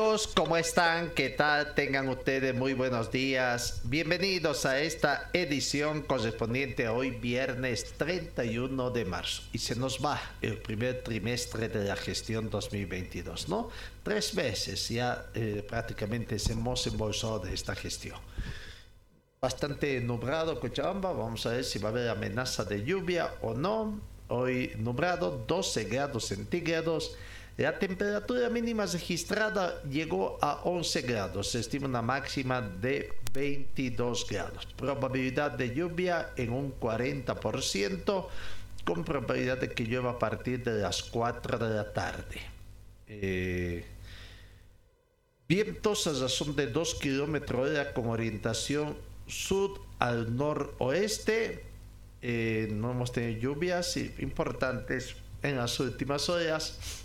Amigos, ¿cómo están? ¿Qué tal? Tengan ustedes muy buenos días. Bienvenidos a esta edición correspondiente a hoy, viernes 31 de marzo. Y se nos va el primer trimestre de la gestión 2022, ¿no? Tres meses ya eh, prácticamente se hemos embolsado de esta gestión. Bastante nublado Cochabamba, vamos a ver si va a haber amenaza de lluvia o no. Hoy nublado, 12 grados centígrados. La temperatura mínima registrada llegó a 11 grados. Se estima una máxima de 22 grados. Probabilidad de lluvia en un 40%, con probabilidad de que llueva a partir de las 4 de la tarde. Eh, vientos a razón de 2 kilómetros hora con orientación sur al noroeste. Eh, no hemos tenido lluvias importantes en las últimas horas.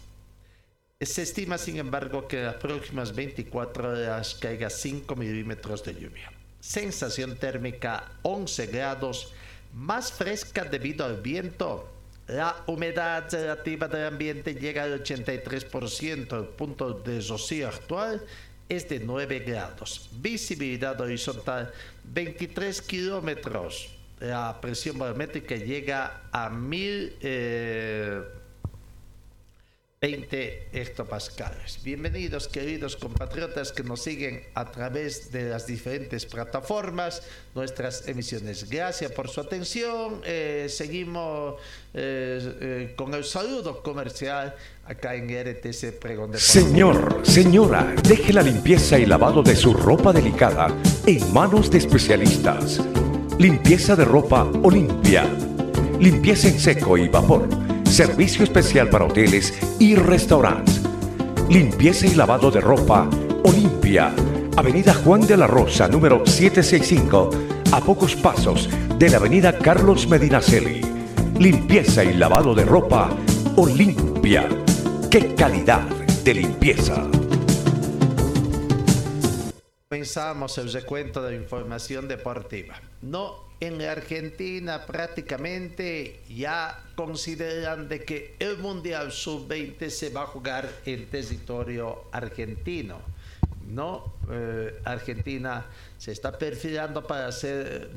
Se estima, sin embargo, que en las próximas 24 horas caiga 5 milímetros de lluvia. Sensación térmica 11 grados, más fresca debido al viento. La humedad relativa del ambiente llega al 83%. El punto de rocío actual es de 9 grados. Visibilidad horizontal 23 kilómetros. La presión barométrica llega a 1000. Eh, 20 hectopascales. Bienvenidos queridos compatriotas que nos siguen a través de las diferentes plataformas, nuestras emisiones. Gracias por su atención. Eh, seguimos eh, eh, con el saludo comercial acá en RTC Pregón de Señor, señora, deje la limpieza y lavado de su ropa delicada en manos de especialistas. Limpieza de ropa Olimpia. Limpieza en seco y vapor Servicio especial para hoteles y restaurantes. Limpieza y lavado de ropa Olimpia. Avenida Juan de la Rosa, número 765, a pocos pasos de la Avenida Carlos Medinaceli. Limpieza y lavado de ropa Olimpia. ¡Qué calidad de limpieza! Comenzamos el recuento de información deportiva. No en Argentina prácticamente ya consideran de que el Mundial Sub-20 se va a jugar en territorio argentino. No, Eh, Argentina se está perfilando para ser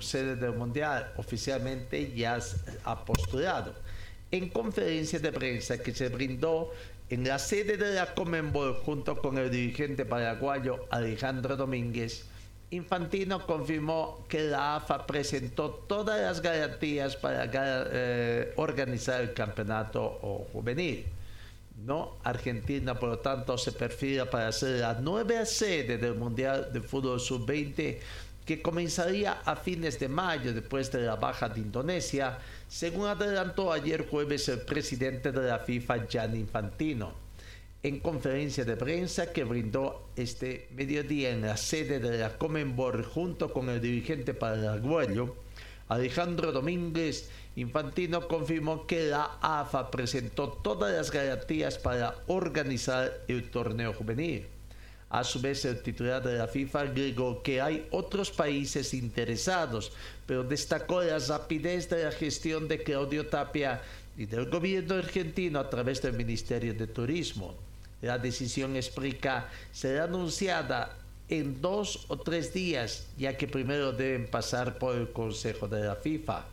sede del Mundial. Oficialmente ya ha postulado. En conferencia de prensa que se brindó en la sede de la Comenbol junto con el dirigente paraguayo Alejandro Domínguez, Infantino confirmó que la AFA presentó todas las garantías para eh, organizar el campeonato juvenil. No, Argentina, por lo tanto, se perfila para ser la nueva sede del Mundial de Fútbol Sub-20 que comenzaría a fines de mayo después de la baja de Indonesia, según adelantó ayer jueves el presidente de la FIFA, Gianni Infantino en conferencia de prensa que brindó este mediodía en la sede de la Comenbol junto con el dirigente paraguayo Alejandro Domínguez, Infantino confirmó que la AFA presentó todas las garantías para organizar el torneo juvenil. A su vez, el titular de la FIFA agregó que hay otros países interesados, pero destacó la rapidez de la gestión de Claudio Tapia y del gobierno argentino a través del Ministerio de Turismo. La decisión, explica, será anunciada en dos o tres días, ya que primero deben pasar por el Consejo de la FIFA.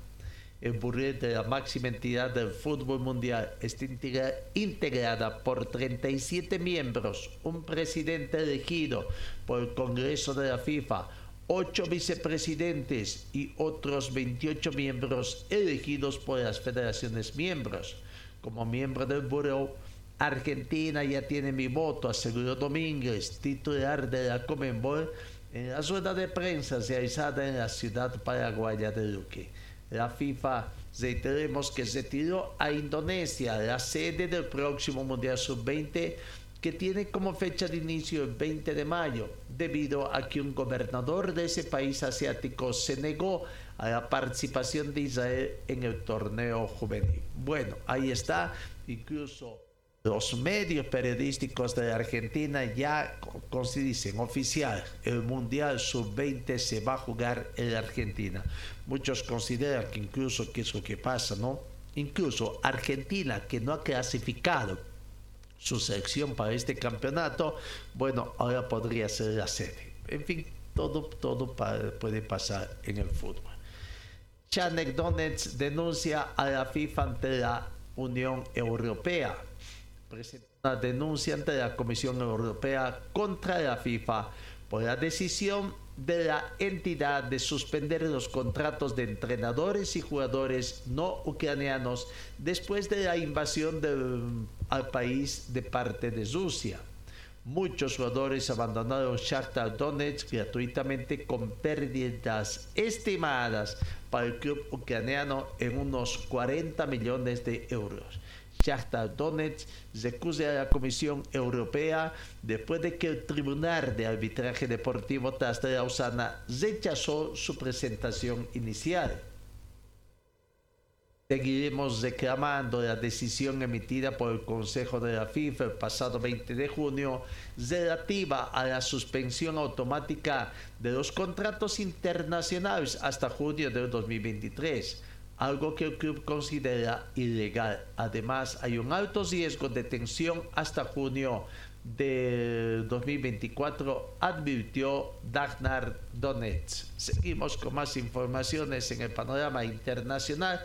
El burrete de la máxima entidad del fútbol mundial está integra- integrada por 37 miembros, un presidente elegido por el Congreso de la FIFA, ocho vicepresidentes y otros 28 miembros elegidos por las federaciones miembros. Como miembro del Buró, Argentina ya tiene mi voto, aseguró Domínguez, titular de la Comenbol, en la rueda de prensa realizada en la ciudad paraguaya de Luque. La FIFA, reiteremos que se tiró a Indonesia, la sede del próximo Mundial Sub-20, que tiene como fecha de inicio el 20 de mayo, debido a que un gobernador de ese país asiático se negó a la participación de Israel en el torneo juvenil. Bueno, ahí está, incluso los medios periodísticos de Argentina ya dicen oficial, el Mundial Sub-20 se va a jugar en Argentina. Muchos consideran que incluso, ¿qué es lo que pasa, no? Incluso Argentina, que no ha clasificado su selección para este campeonato, bueno, ahora podría ser la sede. En fin, todo, todo puede pasar en el fútbol. Chanek Donetsk denuncia a la FIFA ante la Unión Europea presentó una denuncia ante la Comisión Europea contra la FIFA por la decisión de la entidad de suspender los contratos de entrenadores y jugadores no ucranianos después de la invasión del, al país de parte de Rusia. Muchos jugadores abandonaron Shakhtar Donetsk gratuitamente con pérdidas estimadas para el club ucraniano en unos 40 millones de euros. Shakhtar Donetsk recusa a la Comisión Europea después de que el Tribunal de Arbitraje Deportivo tras de Lausana rechazó su presentación inicial. Seguiremos reclamando la decisión emitida por el Consejo de la FIFA el pasado 20 de junio relativa a la suspensión automática de los contratos internacionales hasta junio del 2023 algo que el club considera ilegal. Además, hay un alto riesgo de tensión hasta junio de 2024, advirtió Dagnar Donetsk. Seguimos con más informaciones en el panorama internacional.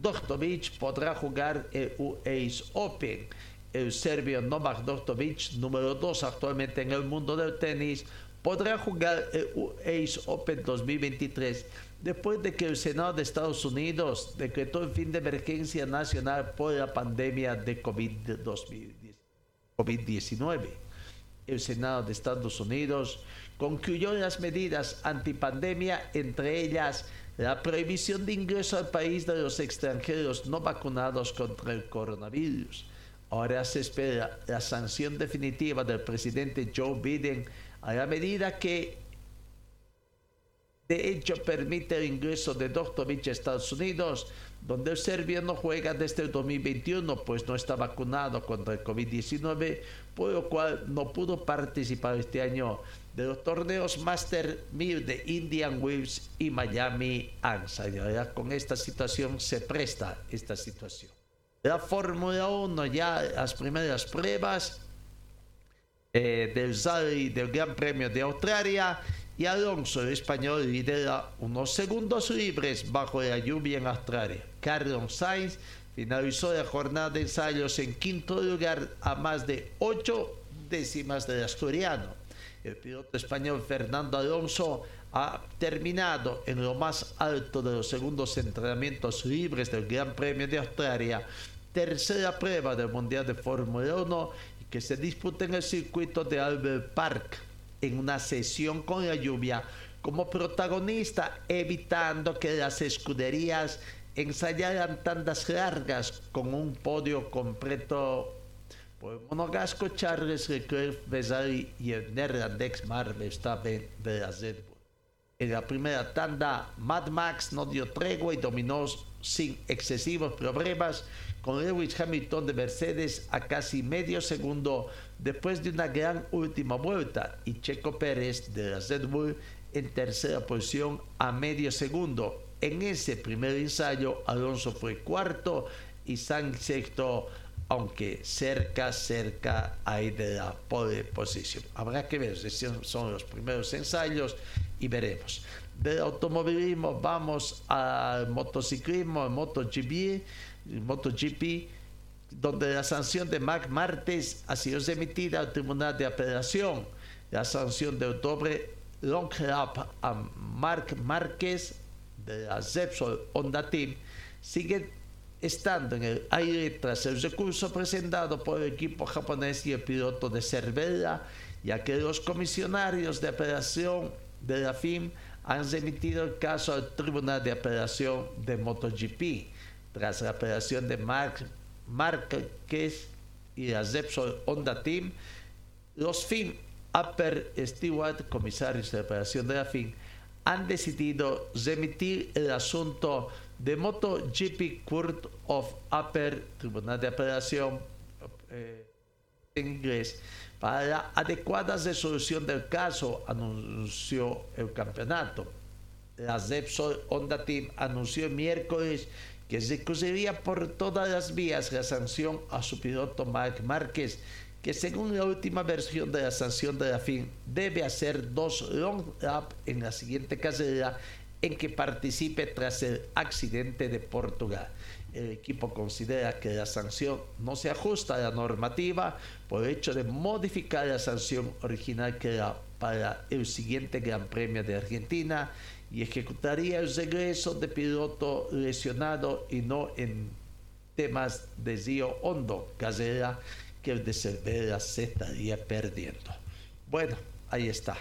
Doktovic podrá jugar el US Open. El serbio Novak Doktovic, número 2 actualmente en el mundo del tenis, podrá jugar el US Open 2023 después de que el Senado de Estados Unidos decretó el fin de emergencia nacional por la pandemia de COVID-19. El Senado de Estados Unidos concluyó las medidas antipandemia, entre ellas la prohibición de ingreso al país de los extranjeros no vacunados contra el coronavirus. Ahora se espera la sanción definitiva del presidente Joe Biden a la medida que de hecho, permite el ingreso de Doktovic a Estados Unidos, donde el serbio no juega desde el 2021, pues no está vacunado contra el COVID-19, por lo cual no pudo participar este año de los torneos Master 1000 de Indian Wells y Miami ANSA. Y con esta situación se presta esta situación. La Fórmula 1 ya las primeras pruebas eh, del Rally del Gran Premio de Australia y Alonso, el español, lidera unos segundos libres bajo la lluvia en Australia. Carlos Sainz finalizó la jornada de ensayos en quinto lugar a más de ocho décimas del asturiano. El piloto español Fernando Alonso ha terminado en lo más alto de los segundos entrenamientos libres del Gran Premio de Australia, tercera prueba del Mundial de Fórmula 1 y que se disputa en el circuito de Albert Park en una sesión con la lluvia como protagonista, evitando que las escuderías ensayaran tandas largas con un podio completo por monogasco Charles Leclerc, Ferrari y el neerlandés Verstappen de la Red Bull. En la primera tanda, Mad Max no dio tregua y dominó sin excesivos problemas con Lewis Hamilton de Mercedes a casi medio segundo después de una gran última vuelta y Checo Pérez de la Red Bull en tercera posición a medio segundo. En ese primer ensayo Alonso fue cuarto y Sainz sexto, aunque cerca, cerca ahí de la pole posición. Habrá que ver, son los primeros ensayos y veremos. Del automovilismo vamos al motociclismo, al MotoGP, MotoGP donde la sanción de Mac Martes ha sido emitida al Tribunal de Apelación. La sanción de octubre long up a Marc Márquez de la Zepsol Honda Team sigue estando en el aire tras el recurso presentado por el equipo japonés y el piloto de Cervera, ya que los comisionarios de apelación de la FIM han remitido el caso al Tribunal de Apelación de MotoGP tras la apelación de Marc Márquez y la Zepsol Honda Team. Los FIM Upper Stewart, comisarios de apelación de la FIM, han decidido remitir el asunto de MotoGP Court of Upper, Tribunal de Apelación eh, en inglés, para la adecuada resolución del caso, anunció el campeonato. La Repsol Honda Team anunció el miércoles que recurriría por todas las vías la sanción a su piloto Marc Márquez, que según la última versión de la sanción de la FIN debe hacer dos long lap en la siguiente carrera en que participe tras el accidente de Portugal. El equipo considera que la sanción no se ajusta a la normativa por el hecho de modificar la sanción original que era para el siguiente Gran Premio de Argentina y ejecutaría el regreso de piloto lesionado y no en temas de Río Hondo, carrera que el de Cervera se estaría perdiendo. Bueno, ahí está.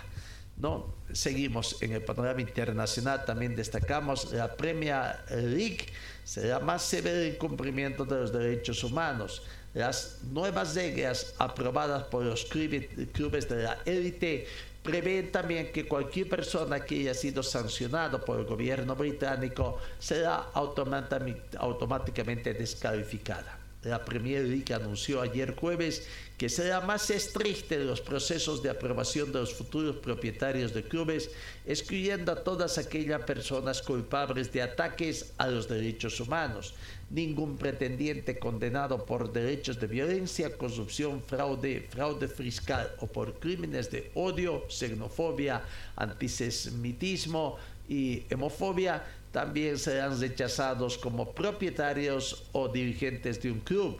¿no? Seguimos en el panorama internacional, también destacamos la Premier League será más severo el cumplimiento de los derechos humanos. Las nuevas reglas aprobadas por los clubes de la élite prevén también que cualquier persona que haya sido sancionado por el gobierno británico será automáticamente descalificada. La Premier League anunció ayer jueves que será más estricta en los procesos de aprobación de los futuros propietarios de clubes, excluyendo a todas aquellas personas culpables de ataques a los derechos humanos. Ningún pretendiente condenado por derechos de violencia, corrupción, fraude, fraude fiscal o por crímenes de odio, xenofobia, antisemitismo y hemofobia también serán rechazados como propietarios o dirigentes de un club.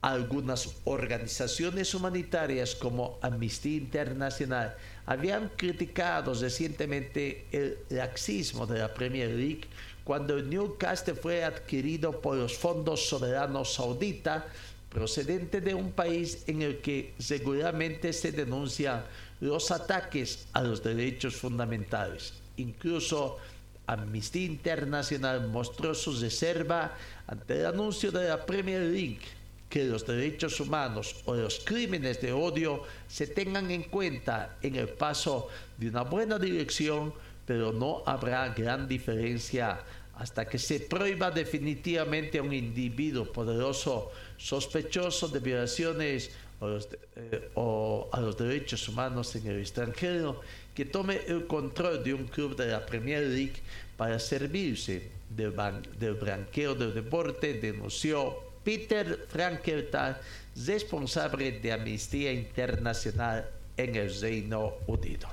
Algunas organizaciones humanitarias como Amnistía Internacional habían criticado recientemente el laxismo de la Premier League cuando el Newcastle fue adquirido por los fondos soberanos saudita procedente de un país en el que seguramente se denuncian los ataques a los derechos fundamentales. Incluso Amnistía Internacional mostró su reserva ante el anuncio de la Premier League que los derechos humanos o los crímenes de odio se tengan en cuenta en el paso de una buena dirección, pero no habrá gran diferencia hasta que se prohíba definitivamente a un individuo poderoso sospechoso de violaciones eh, o, a los derechos humanos en el extranjero que tome el control de un club de la Premier League para servirse del, del branqueo del deporte, denunció Peter Frankelthal, responsable de Amnistía Internacional en el Reino Unido.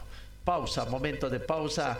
Pausa, momento de pausa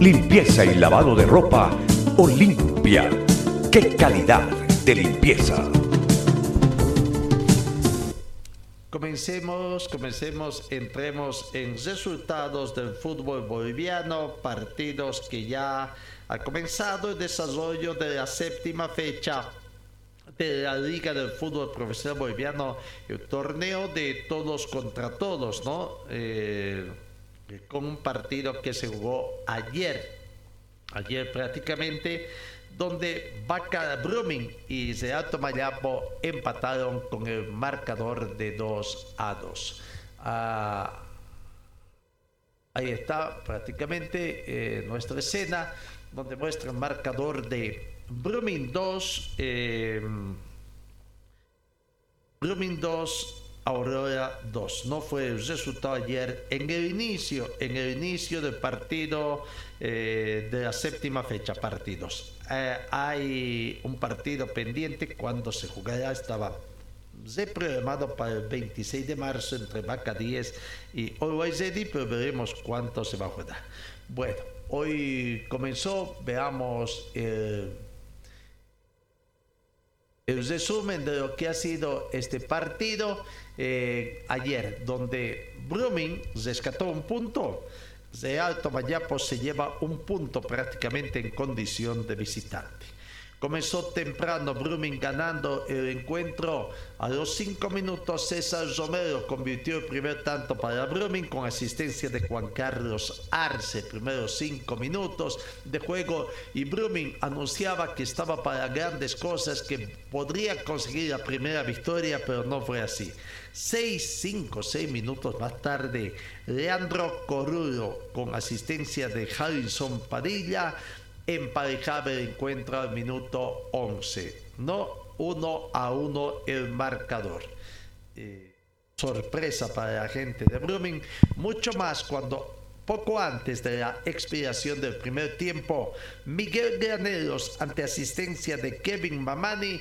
Limpieza y lavado de ropa Olimpia. ¡Qué calidad de limpieza! Comencemos, comencemos, entremos en resultados del fútbol boliviano, partidos que ya ha comenzado el desarrollo de la séptima fecha de la Liga del Fútbol Profesional Boliviano, el torneo de todos contra todos, ¿no? Eh, con un partido que se jugó ayer, ayer prácticamente donde Vaca Brumming y Seattle Mayapo empataron con el marcador de 2 a 2. Ah, ahí está prácticamente eh, nuestra escena donde muestra el marcador de Brumming 2, eh, Brumming 2, Aurora 2. No fue el resultado ayer en el inicio, en el inicio del partido eh, de la séptima fecha, partidos. Eh, hay un partido pendiente cuando se jugará, estaba programado para el 26 de marzo entre Vaca 10 y Always pero veremos cuánto se va a jugar. Bueno, hoy comenzó, veamos el, el resumen de lo que ha sido este partido eh, ayer, donde Brumming rescató un punto. Real Tomayapo se lleva un punto prácticamente en condición de visitante. Comenzó temprano Brumming ganando el encuentro. A los cinco minutos César Romero convirtió el primer tanto para Brumming con asistencia de Juan Carlos Arce. Primeros cinco minutos de juego y Brumming anunciaba que estaba para grandes cosas, que podría conseguir la primera victoria, pero no fue así. Seis, cinco, seis minutos más tarde, Leandro Corrulo con asistencia de Harrison Padilla emparejaba el encuentro al minuto 11. No 1 a 1 el marcador. Eh, sorpresa para la gente de Brumming, mucho más cuando poco antes de la expiración del primer tiempo, Miguel Graneros, ante asistencia de Kevin Mamani,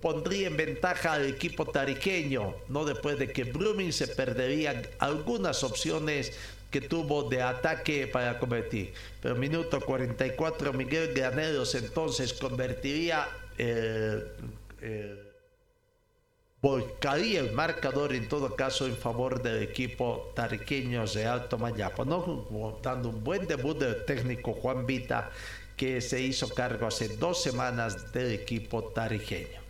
pondría en ventaja al equipo tariqueño, no después de que Brumming se perdería algunas opciones que tuvo de ataque para convertir. Pero minuto 44 Miguel Graneros entonces convertiría, eh, eh, volcaría el marcador en todo caso en favor del equipo tariqueño de Alto Mayapo, ¿no? dando un buen debut del técnico Juan Vita que se hizo cargo hace dos semanas del equipo tariqueño.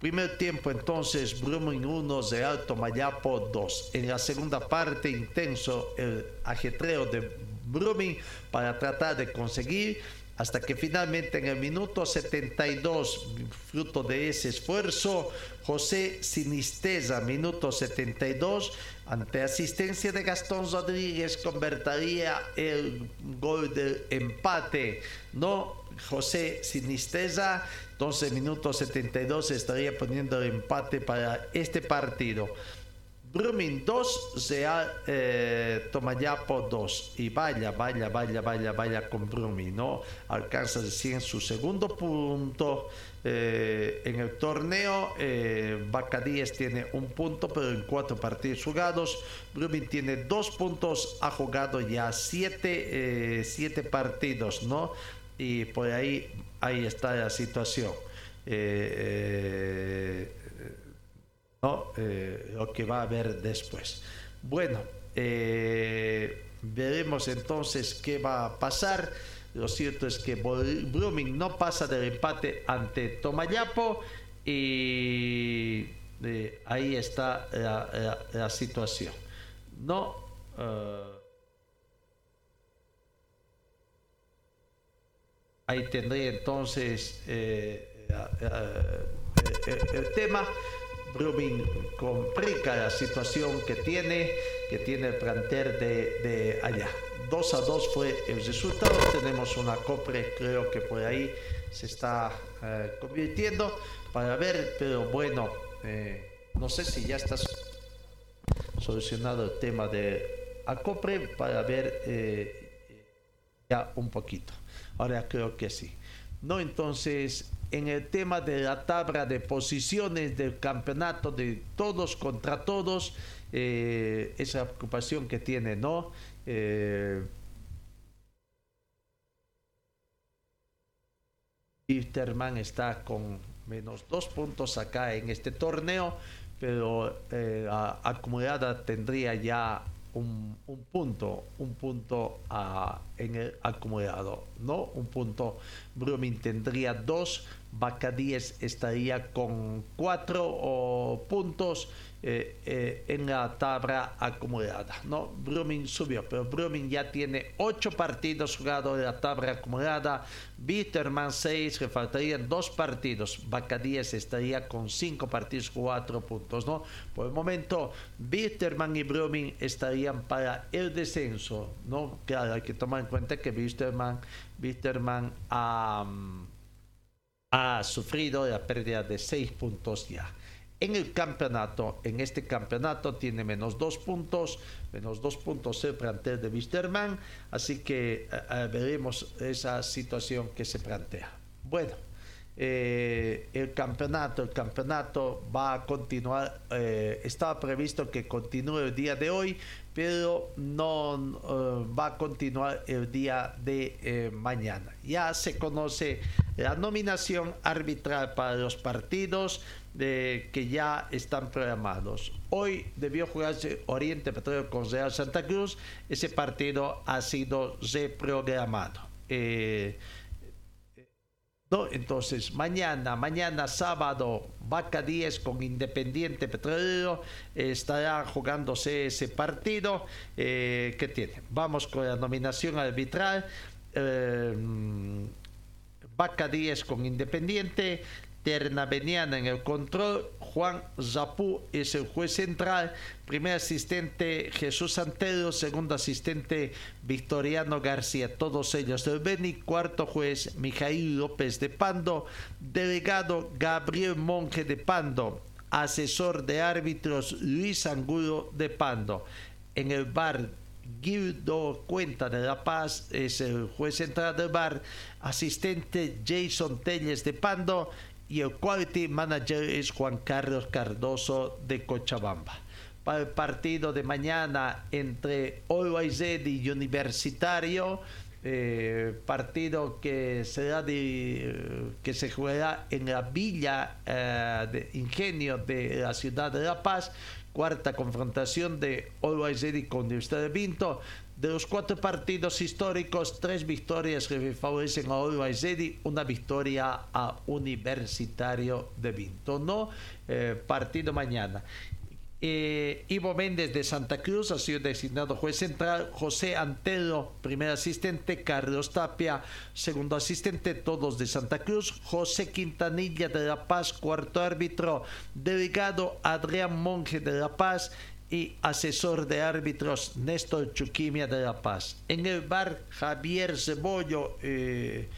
Primer tiempo entonces, Brumming 1 de Alto Mayapo 2. En la segunda parte, intenso el ajetreo de Brumming para tratar de conseguir hasta que finalmente en el minuto 72, fruto de ese esfuerzo, José Sinisteza, minuto 72, ante asistencia de Gastón Rodríguez, convertiría el gol del empate. No, José Sinisteza entonces, minuto 72 estaría poniendo el empate para este partido. Brumming 2, Real eh, Tomayapo 2. Y vaya, vaya, vaya, vaya, vaya con Brumming, ¿no? Alcanza recién su segundo punto eh, en el torneo. Eh, tiene un punto, pero en cuatro partidos jugados. Brumming tiene dos puntos, ha jugado ya siete, eh, siete partidos, ¿no? Y por ahí ahí está la situación. Eh, eh, ¿no? Eh, lo que va a haber después. Bueno, veremos entonces qué va a pasar. Lo cierto es que Blooming no pasa del empate ante Tomayapo y ahí está la, situación. No. Ahí tendría entonces eh, eh, eh, el tema. Brumming complica la situación que tiene, que tiene el planter de, allá. 2 a 2 fue el resultado. Tenemos una copre, creo que por ahí se está convirtiendo para ver, pero bueno, no sé si ya está solucionado el tema de Acopre para ver ya un poquito. Ahora creo que sí. No, entonces, en el tema de la tabla de posiciones del campeonato de todos contra todos, eh, esa preocupación que tiene, ¿no? Eh, está con menos dos puntos acá en este torneo, pero eh, acumulada tendría ya un, punto, un punto ah, en el acumulado, ¿no? Un punto, Brumming tendría dos, Bacadíes estaría con cuatro puntos eh, eh, en la tabla acumulada. ¿no? Brumming subió, pero Brumming ya tiene ocho partidos jugados en la tabla acumulada. Bitterman 6, le faltarían dos partidos. Bacadíes estaría con cinco partidos, cuatro puntos. ¿no? Por el momento, Bitterman y Brumming estarían para el descenso. ¿no? Claro, hay que tomar en cuenta que Bitterman, Bitterman ha, ha sufrido la pérdida de seis puntos ya en el campeonato. En este campeonato tiene menos dos puntos, menos dos puntos el plantel de Wisterman, así que eh, eh, veremos esa situación que se plantea. Bueno, eh, el campeonato, el campeonato va a continuar, estaba previsto que continúe el día de hoy, pero no va a continuar el día de mañana. Ya se conoce la nominación arbitral para los partidos de, que ya están programados. Hoy debió jugarse Oriente Petróleo con Real Santa Cruz. Ese partido ha sido reprogramado. Eh, no, entonces, mañana, mañana sábado, Vaca 10 con Independiente Petrolero estará jugándose ese partido. Eh, ¿Qué tiene? Vamos con la nominación arbitral. Eh, Vaca 10 con Independiente, Ternaveniana en el control, Juan Zapú es el juez central, primer asistente Jesús Santero, segundo asistente Victoriano García, todos ellos. Del Beni, cuarto juez Mijail López de Pando, delegado Gabriel Monje de Pando, asesor de árbitros Luis Angulo de Pando. En el bar Guido Cuenta de La Paz es el juez central del bar, asistente Jason Telles de Pando y el quality manager es Juan Carlos Cardoso de Cochabamba. Para el partido de mañana entre Always y Universitario, eh, partido que será de, que se jugará en la Villa eh, de Ingenio de la ciudad de La Paz, cuarta confrontación de Always con Universidad de Vinto. De los cuatro partidos históricos, tres victorias que favorecen a Always una victoria a Universitario de Vinto. Eh, partido mañana. Eh, Ivo Méndez de Santa Cruz ha sido designado juez central, José Antelo, primer asistente, Carlos Tapia, segundo asistente, todos de Santa Cruz, José Quintanilla de La Paz, cuarto árbitro, delegado Adrián Monge de La Paz y asesor de árbitros Néstor Chuquimia de La Paz. En el bar Javier Cebollo eh,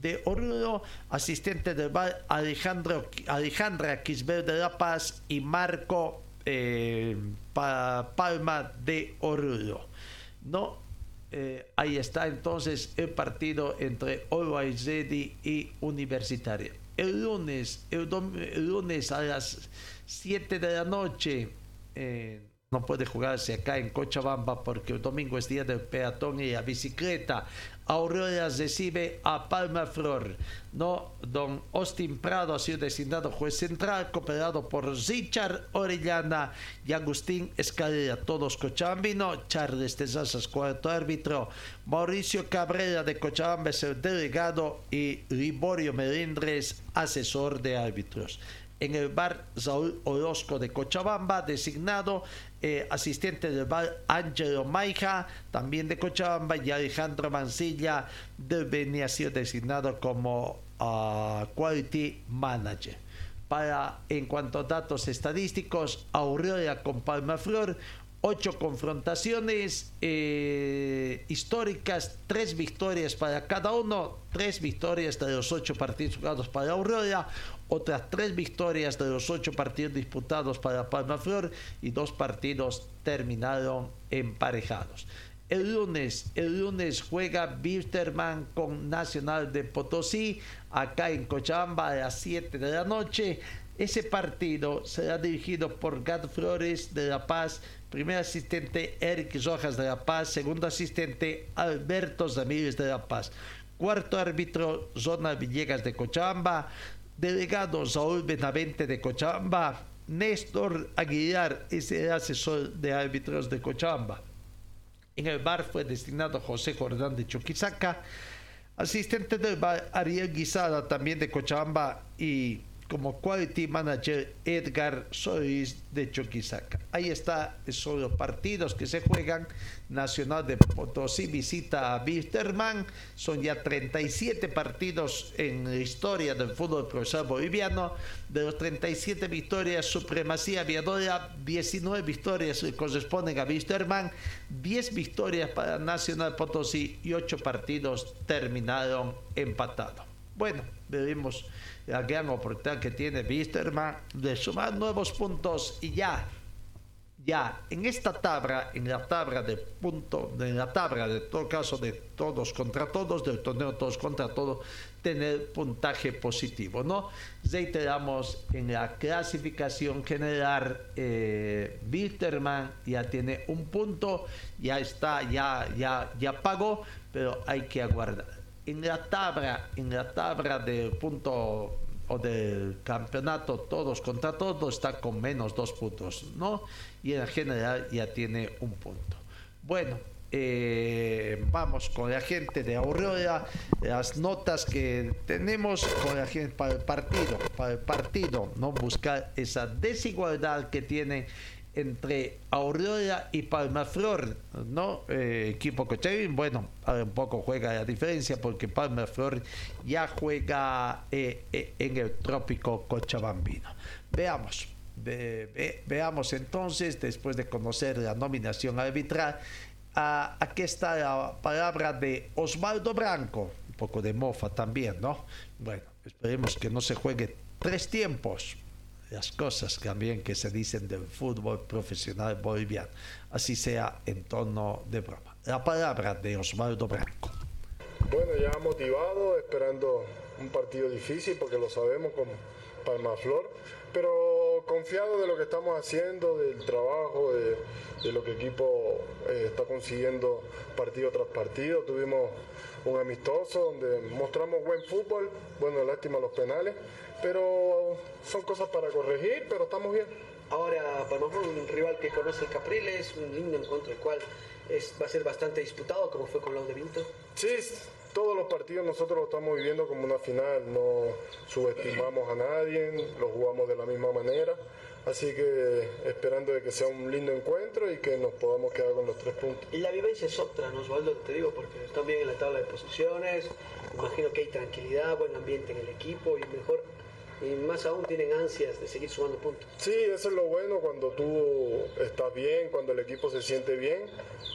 de Oruro, asistente del bar Alejandro, Alejandra Quisbel de La Paz y Marco eh, Palma de Oruro. No, eh, ahí está entonces el partido entre Always y Universitaria. El lunes, el, lunes a las 7 de la noche, no puede jugarse acá en Cochabamba porque el domingo es día del peatón y la bicicleta. Aurora recibe a Palma Flor. No, don Austin Prado ha sido designado juez central, cooperado por Richard Orellana y Agustín Escalera, todos cochabambino. Charles Tezazas, cuarto árbitro. Mauricio Cabrera de Cochabamba es el delegado y Liborio Melindres, asesor de árbitros en el bar Saúl Orozco de Cochabamba, designado eh, asistente del bar Angelo Maija, también de Cochabamba, y Alejandro Mancilla de Beni ha sido designado como uh, Quality Manager. Para, en cuanto a datos estadísticos, Aurelia con Palma Flor, ocho confrontaciones eh, históricas, tres victorias para cada uno, tres victorias de los ocho partidos jugados para Aurora, otras tres victorias de los ocho partidos disputados para Palma Flor y dos partidos terminaron emparejados. El lunes, el lunes juega Bisterman con Nacional de Potosí, acá en Cochabamba a las 7 de la noche. Ese partido será dirigido por Gad Flores de La Paz, primer asistente Eric Rojas de La Paz, segundo asistente Alberto Zamírez de La Paz, cuarto árbitro Zona Villegas de Cochabamba, delegado Saúl Benavente de Cochabamba, Néstor Aguilar es el asesor de árbitros de Cochabamba. En el bar fue destinado José Jordán de Choquisaca, asistente del bar Ariel Guisada también de Cochabamba y como Quality Manager Edgar Solís de Choquisaca. Ahí está, son los partidos que se juegan. Nacional de Potosí visita a Wisterman. Son ya 37 partidos en la historia del fútbol profesional boliviano. De los 37 victorias, supremacía aviadora, 19 victorias corresponden a Wisterman, 10 victorias para Nacional Potosí y 8 partidos terminaron empatados. Bueno, veremos la gran oportunidad que tiene Wisterman de sumar nuevos puntos y ya ya en esta tabla, en la tabla de punto, en la tabla de todo caso de todos contra todos, del torneo todos contra todos, tener puntaje positivo, ¿no? Reiteramos en la clasificación general, eh, ya tiene un punto, ya está, ya, ya, ya pagó, pero hay que aguardar. En la tabla, en la tabla de punto o del campeonato todos contra todos está con menos dos puntos, ¿no? Y en general ya tiene un punto. Bueno, eh, vamos con la gente de Aurora, las notas que tenemos con la gente para el partido, para el partido, no buscar esa desigualdad que tiene entre Aurora y Palmaflor, ¿no? Eh, equipo Cochavín, bueno, un poco juega la diferencia porque Palmaflor ya juega eh, eh, en el trópico Cochabambino. Veamos, veamos entonces, después de conocer la nominación arbitral, aquí está la palabra de Osvaldo Branco, un poco de mofa también, ¿no? Bueno, esperemos que no se juegue tres tiempos, las cosas también que se dicen del fútbol profesional boliviano, así sea en tono de broma. La palabra de Osvaldo Branco. Bueno, ya motivado, esperando un partido difícil porque lo sabemos con Palmaflor, pero confiado de lo que estamos haciendo, del trabajo, de, lo que el equipo eh, está consiguiendo partido tras partido. Tuvimos un amistoso donde mostramos buen fútbol, bueno, lástima los penales, pero son cosas para corregir, pero estamos bien. Ahora, para un rival que conoce el Capriles, un lindo encuentro el cual es, va a ser bastante disputado, como fue con de Vinto. Sí, todos los partidos nosotros lo estamos viviendo como una final, no subestimamos a nadie, lo jugamos de la misma manera. Así que esperando de que sea un lindo encuentro y que nos podamos quedar con los tres puntos. Y la vivencia es otra, ¿no, Osvaldo? Te digo, porque están bien en la tabla de posiciones, imagino que hay tranquilidad, buen ambiente en el equipo y mejor y más aún tienen ansias de seguir sumando puntos. Sí, eso es lo bueno cuando tú estás bien, cuando el equipo se siente bien.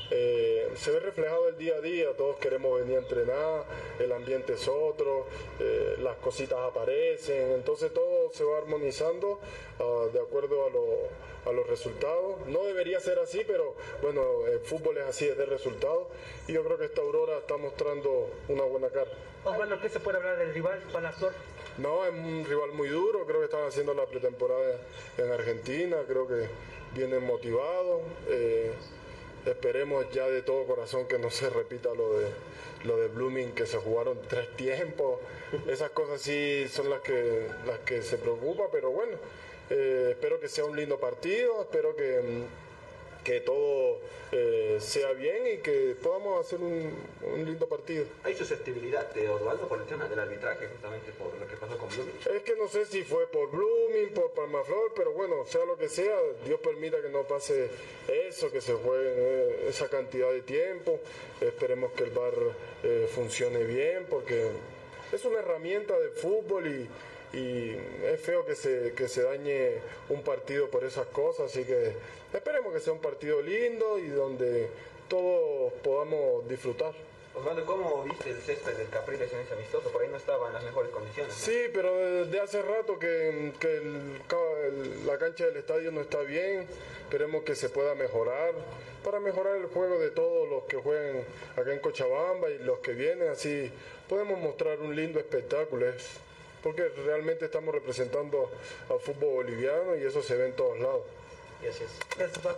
Eh, se ve reflejado el día a día, todos queremos venir a entrenar, el ambiente es otro, eh, las cositas aparecen, entonces todo se va armonizando ah, de acuerdo a, a, los resultados. No debería ser así, pero bueno, el fútbol es así, es de resultados y yo creo que esta Aurora está mostrando una buena cara. Osvaldo, ¿qué se puede hablar del rival, Palazor? No, es un rival muy duro, creo que están haciendo la pretemporada en Argentina, creo que vienen motivados. Eh, esperemos ya de todo corazón que no se repita lo de lo de Blooming que se jugaron tres tiempos. Esas cosas sí son las que las que se preocupa, pero bueno, eh, espero que sea un lindo partido, espero que mm, que todo eh, sea bien y que podamos hacer un, lindo partido. ¿Hay susceptibilidad de Osvaldo por el tema del arbitraje, justamente por lo que pasó con Blooming? Es que no sé si fue por Blooming, por Palmaflor, pero bueno, sea lo que sea, Dios permita que no pase eso, que se juegue eh, esa cantidad de tiempo. Esperemos que el bar eh, funcione bien, porque es una herramienta de fútbol y y es feo que se, que se dañe un partido por esas cosas, así que esperemos que sea un partido lindo y donde todos podamos disfrutar. Osvaldo, ¿cómo viste el césped del Capriles en ese amistoso? Por ahí no estaba en las mejores condiciones. Sí, pero desde hace rato que, que la cancha del estadio no está bien. Esperemos que se pueda mejorar para mejorar el juego de todos los que juegan acá en Cochabamba y los que vienen. Así podemos mostrar un lindo espectáculo porque realmente estamos representando al fútbol boliviano y eso se ve en todos lados. Gracias.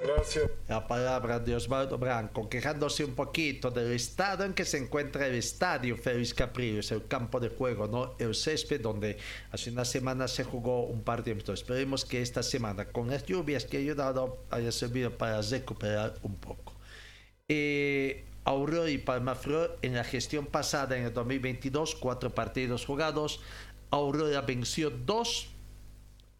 Gracias. La palabra de Osvaldo Branco, quejándose un poquito del estado en que se encuentra el estadio Félix Capriles, el campo de juego, ¿no? el césped donde hace una semana se jugó un partido. Entonces, esperemos que esta semana, con las lluvias que ha ayudado, haya servido para recuperar un poco. Eh, Aurora y Palmaflor en la gestión pasada en el 2022, cuatro partidos jugados, Aurora venció 2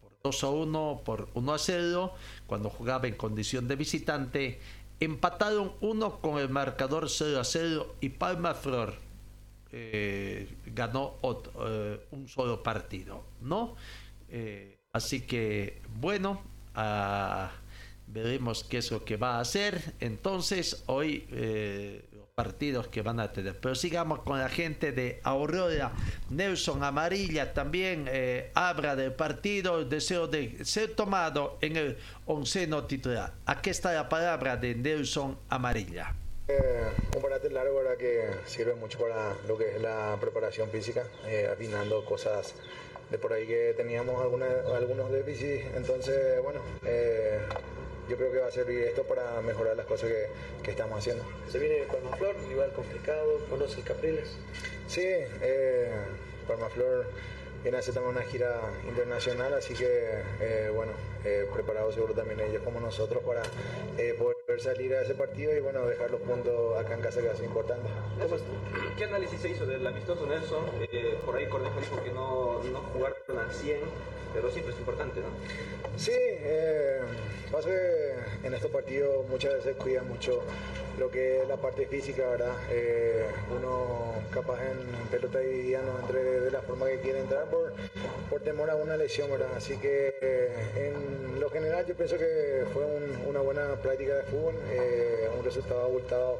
por 2 a 1, por 1 a 0, cuando jugaba en condición de visitante. Empataron 1 con el marcador 0 a 0 y Palma Flor eh, ganó eh, un solo partido, ¿no? Eh, así que, bueno, veremos qué es lo que va a hacer. Entonces, hoy eh, partidos que van a tener. Pero sigamos con la gente de Aurora. Nelson Amarilla también eh, habla del partido, el deseo de ser tomado en el onceno titular. Aquí está la palabra de Nelson Amarilla. Eh, un parate largo, ¿verdad? Que sirve mucho para lo que es la preparación física, eh, afinando cosas de por ahí que teníamos algunos déficits. Entonces, bueno, eh, yo creo que va a servir esto para mejorar las cosas que, que estamos haciendo. Se viene Palmaflor, rival complicado, conoce el Capriles. Sí, eh, Palmaflor viene a hacer también una gira internacional, así que eh, bueno, eh, preparados seguro también ellos como nosotros para eh, poder salir a ese partido y bueno, dejar los puntos acá en casa que es importante. ¿Qué análisis se hizo del amistoso Nelson? Eh, por ahí Cornejo dijo que no, no jugaron al 100, pero siempre es importante, ¿no? Sí, eh, pasa que en estos partidos muchas veces cuida mucho lo que es la parte física, ¿verdad? Eh, uno capaz en pelota dividida no entre de la forma que quiere entrar por, por temor a una lesión, ¿verdad? Así que eh, en general yo pienso que fue un- una buena práctica de fútbol, eh, un resultado abultado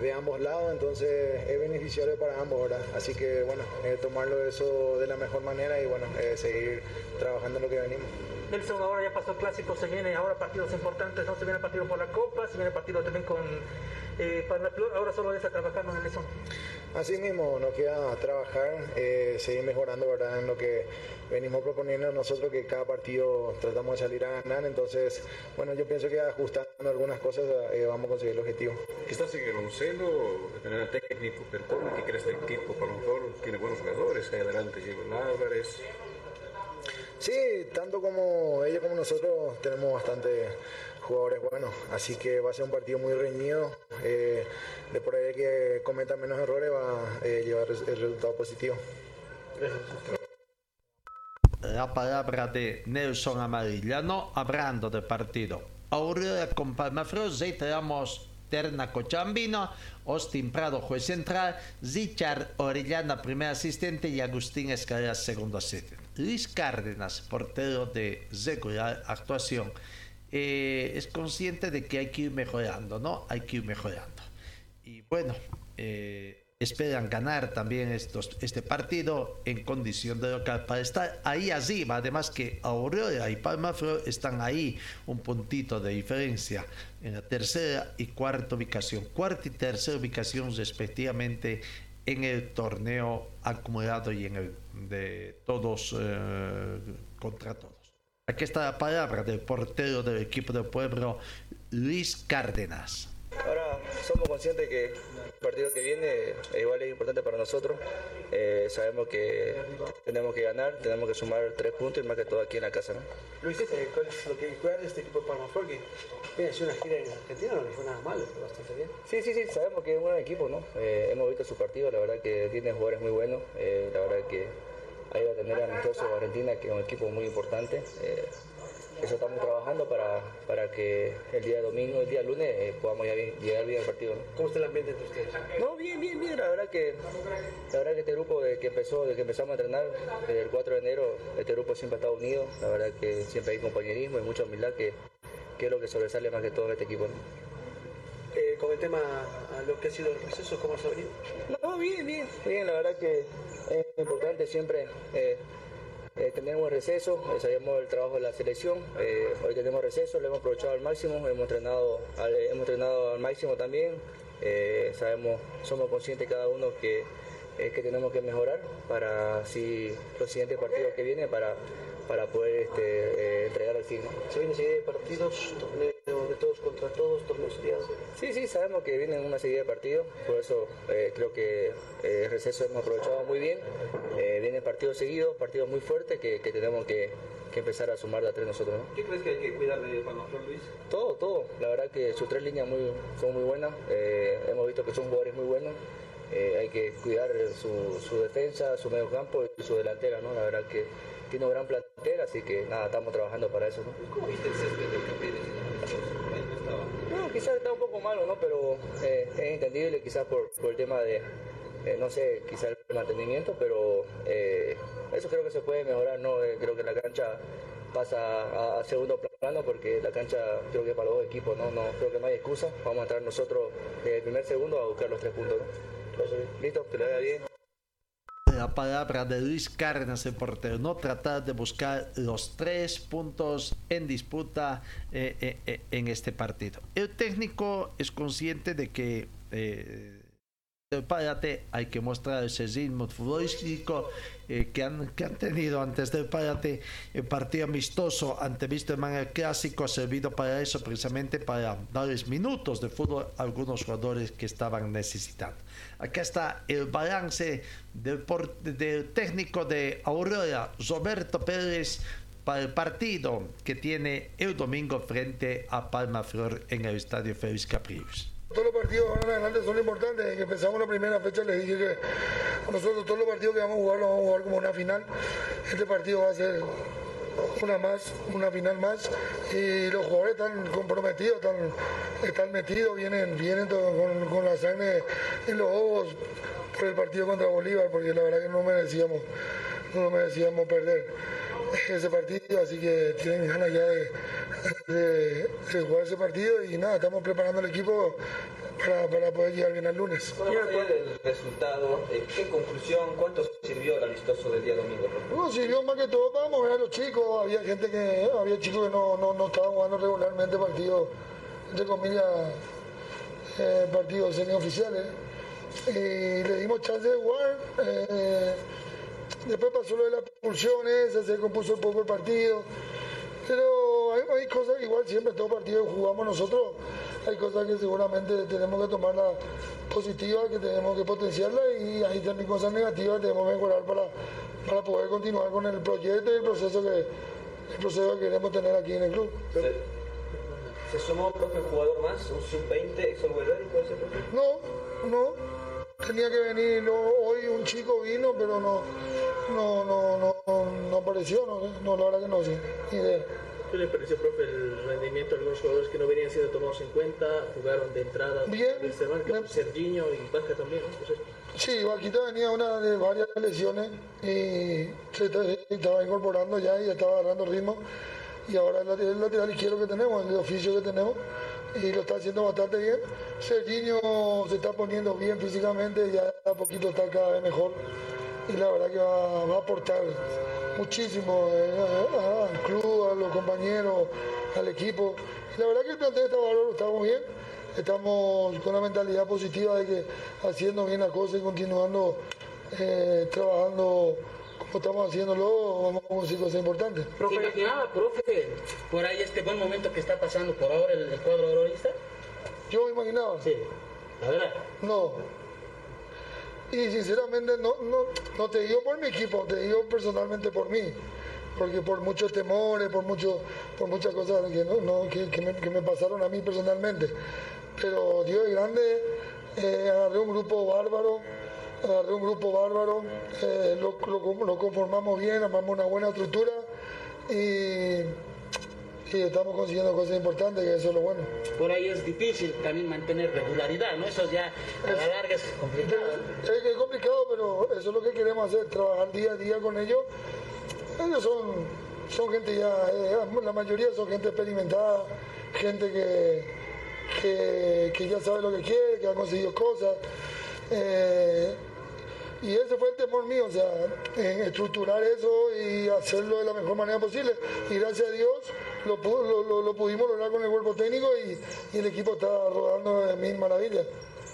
de ambos lados, entonces es beneficiario para ambos, ¿verdad? Así que bueno, eh, tomarlo eso de la mejor manera y bueno, eh, seguir trabajando en lo que venimos. Nelson ahora ya pasó el clásico, se vienen ahora partidos importantes, no se viene el partido por la Copa, se viene el partido también con eh, ahora solo está trabajando en Nelson. Así mismo, nos queda trabajar, eh, seguir mejorando ¿verdad? en lo que venimos proponiendo nosotros, que cada partido tratamos de salir a ganar. Entonces, bueno, yo pienso que ajustando algunas cosas eh, vamos a conseguir el objetivo. Estás en el onceno, tener técnico, pero ¿cómo que crees el equipo? Para lo mejor tiene buenos jugadores, ahí adelante Diego Álvarez. Sí, tanto como ellos como nosotros tenemos bastante jugadores buenos, así que va a ser un partido muy reñido. Eh, de por ahí que cometa menos errores va a eh, llevar el resultado positivo. La palabra de Nelson Amarillano hablando del partido. Aurora con Palmaflor, reiteramos Terna Cochambino, Austin Prado, juez central, Richard Orellana, primer asistente y Agustín Escalera, segundo asistente. Luis Cárdenas, portero de regular actuación, eh, es consciente de que hay que ir mejorando, ¿no? Hay que ir mejorando. Y bueno, eh, esperan ganar también estos, este partido en condición de local para estar ahí arriba. Además que Aurora y Palmaflor están ahí un puntito de diferencia en la tercera y cuarta ubicación. Cuarta y tercera ubicación respectivamente en el torneo acumulado y en el de todos eh, contra todos. Aquí está la palabra del portero del equipo del pueblo, Luis Cárdenas. Ahora somos conscientes que partido que viene eh, igual es importante para nosotros. Eh, sabemos que tenemos que ganar, tenemos que sumar tres puntos y más que todo aquí en la casa. ¿no? Luis, ¿cuál es lo que juega de este equipo de Palmaflor? Que viene a hacer una gira en Argentina, no le fue nada mal, bastante bien. Sí, sí, sí, sabemos que es un buen equipo, ¿no? Eh, hemos visto su partido, la verdad que tiene jugadores muy buenos, eh, la verdad que ahí va a tener amistoso Argentina, que es un equipo muy importante. Eso estamos trabajando para, para que el día domingo, el día lunes, eh, podamos ya bien- llegar bien al partido. ¿no? ¿Cómo está el ambiente entre ustedes? No, bien, bien, bien. La verdad que, la verdad que este grupo de que empezó, de que empezamos a entrenar desde el 4 de enero, este grupo siempre ha estado unido. La verdad que siempre hay compañerismo y mucha humildad que, que es lo que sobresale más que todo en este equipo. ¿no? Eh, con el tema a lo que ha sido el receso, ¿cómo se ha venido? No, bien, bien, bien. La verdad que es importante siempre eh, eh, tener un receso. eh, sabemos el trabajo de la selección. eh, hoy tenemos receso, lo hemos aprovechado al máximo. Hemos entrenado al, hemos entrenado al máximo también. eh, sabemos, somos conscientes cada uno que, eh, que tenemos que mejorar para así los siguientes partidos que vienen para, para poder este, eh, entregar al fin. Se partidos, de todos contra todos, torneo seriado. Sí, sí, sabemos que vienen una serie de partidos, por eso eh, creo que eh, el receso hemos aprovechado muy bien. Eh, vienen partidos seguidos, partidos muy fuertes que, que tenemos que, que empezar a sumar de a tres nosotros. ¿no? ¿Qué crees que hay que cuidar de Palmaflor, Luis? Todo, todo. La verdad que sus tres líneas muy, son muy buenas. Eh, hemos visto que son jugadores muy buenos. Eh, hay que cuidar su, su defensa, su medio campo y su delantera. ¿no? La verdad que tiene un gran plantel, así que nada, estamos trabajando para eso. ¿no? ¿Cómo viste el césped del Capriles en el amistoso? Ahí no estaba. No, quizás está un poco malo, ¿no? Pero eh, es entendible quizás por, por el tema de, eh, no sé, quizás el mantenimiento, pero eh, eso creo que se puede mejorar, ¿no? Eh, creo que la cancha pasa a, segundo plano porque la cancha creo que para los dos equipos, ¿no? no creo que no hay excusa. Vamos a entrar nosotros desde el primer segundo a buscar los tres puntos. ¿no? listo, te lo vea bien. La palabra de Luis Cárdenas, el portero, no tratar de buscar los tres puntos en disputa eh, eh, eh, en este partido. El técnico es consciente de que parate hay que mostrar ese ritmo futbolístico eh, que, han, que han tenido antes del parate el partido amistoso ante el Clásico ha servido para eso precisamente para darles minutos de fútbol a algunos jugadores que estaban necesitando acá está el balance del, del técnico de Aurora Roberto Pérez para el partido que tiene el domingo frente a Palma Flor en el estadio Félix Capriles todos los partidos ahora en adelante son importantes. Desde empezamos la primera fecha les dije que nosotros todos los partidos que vamos a jugar los vamos a jugar como una final. Este partido va a ser una más, una final más. Y los jugadores están comprometidos, están, están metidos, vienen, vienen con, con, la sangre en los ojos por el partido contra Bolívar, porque la verdad que no merecíamos, no merecíamos perder ese partido, así que tienen ganas ya de, jugar ese partido y nada, estamos preparando el equipo para, poder llegar bien al lunes. ¿Cuál el resultado? Eh, ¿Qué conclusión? ¿Cuánto sirvió el amistoso del día domingo? No, sirvió más que todo para mover a los chicos. Había gente que, había chicos que no, no, estaban jugando regularmente partidos, entre comillas, eh, partidos semioficiales. Y le dimos chance de jugar. Eh, Después pasó lo de las expulsiones, se compuso un poco el partido. Pero hay, cosas que igual siempre todo partido jugamos nosotros, hay cosas que seguramente tenemos que tomarlas positivas, que tenemos que potenciarlas y hay también cosas negativas que debemos mejorar para, para poder continuar con el proyecto y el proceso que, el proceso que queremos tener aquí en el club. ¿Se, sumó propio jugador más, un sub-20, ex puede ser? No, no, tenía que venir hoy un chico vino, pero no no, no, no, no apareció, no, no, la verdad que no sé, ni idea. ¿Qué le pareció, profe, el rendimiento de algunos jugadores que no venían siendo tomados en cuenta? Jugaron de entrada. Bien. Como Serginho y Vaca también, ¿no? sí, Vaquita venía una de varias lesiones y se estaba incorporando ya y estaba agarrando ritmo. Y ahora lateral, el lateral izquierdo que tenemos, el oficio que tenemos, y lo está haciendo bastante bien. Serginho se está poniendo bien físicamente, ya a poquito está cada vez mejor y la verdad que va, a aportar muchísimo eh, al club, a los compañeros, al equipo. La verdad que el plantel está bárbaro, estamos bien, estamos con la mentalidad positiva de que haciendo bien las cosas y continuando eh, trabajando como estamos haciéndolo, vamos a conseguir cosas importantes. ¿Se imaginaba, profe, por ahí este buen momento que está pasando por ahora el, el cuadro aurorista? Yo me imaginaba. Sí, la verdad. No, y sinceramente no, no, no te digo por mi equipo, te digo personalmente por mí, porque por muchos temores, por, mucho, por muchas cosas que, no, que, me, pasaron a mí personalmente. Pero Dios es grande, eh, agarré un grupo bárbaro, agarré un grupo bárbaro, eh, lo, lo, conformamos bien, armamos una buena estructura y estamos consiguiendo cosas importantes, que eso es lo bueno. Por ahí es difícil también mantener regularidad, ¿no? Eso ya a la larga es complicado. Es, complicado, pero eso es lo que queremos hacer, trabajar día a día con ellos. Ellos son, son gente ya, eh, la mayoría son gente experimentada, gente que, que, ya sabe lo que quiere, que ha conseguido cosas. Eh, y ese fue el temor mío, o sea, en estructurar eso y hacerlo de la mejor manera posible. Y gracias a Dios lo, lo, pudimos lograr con el cuerpo técnico y, el equipo está rodando de mil maravillas.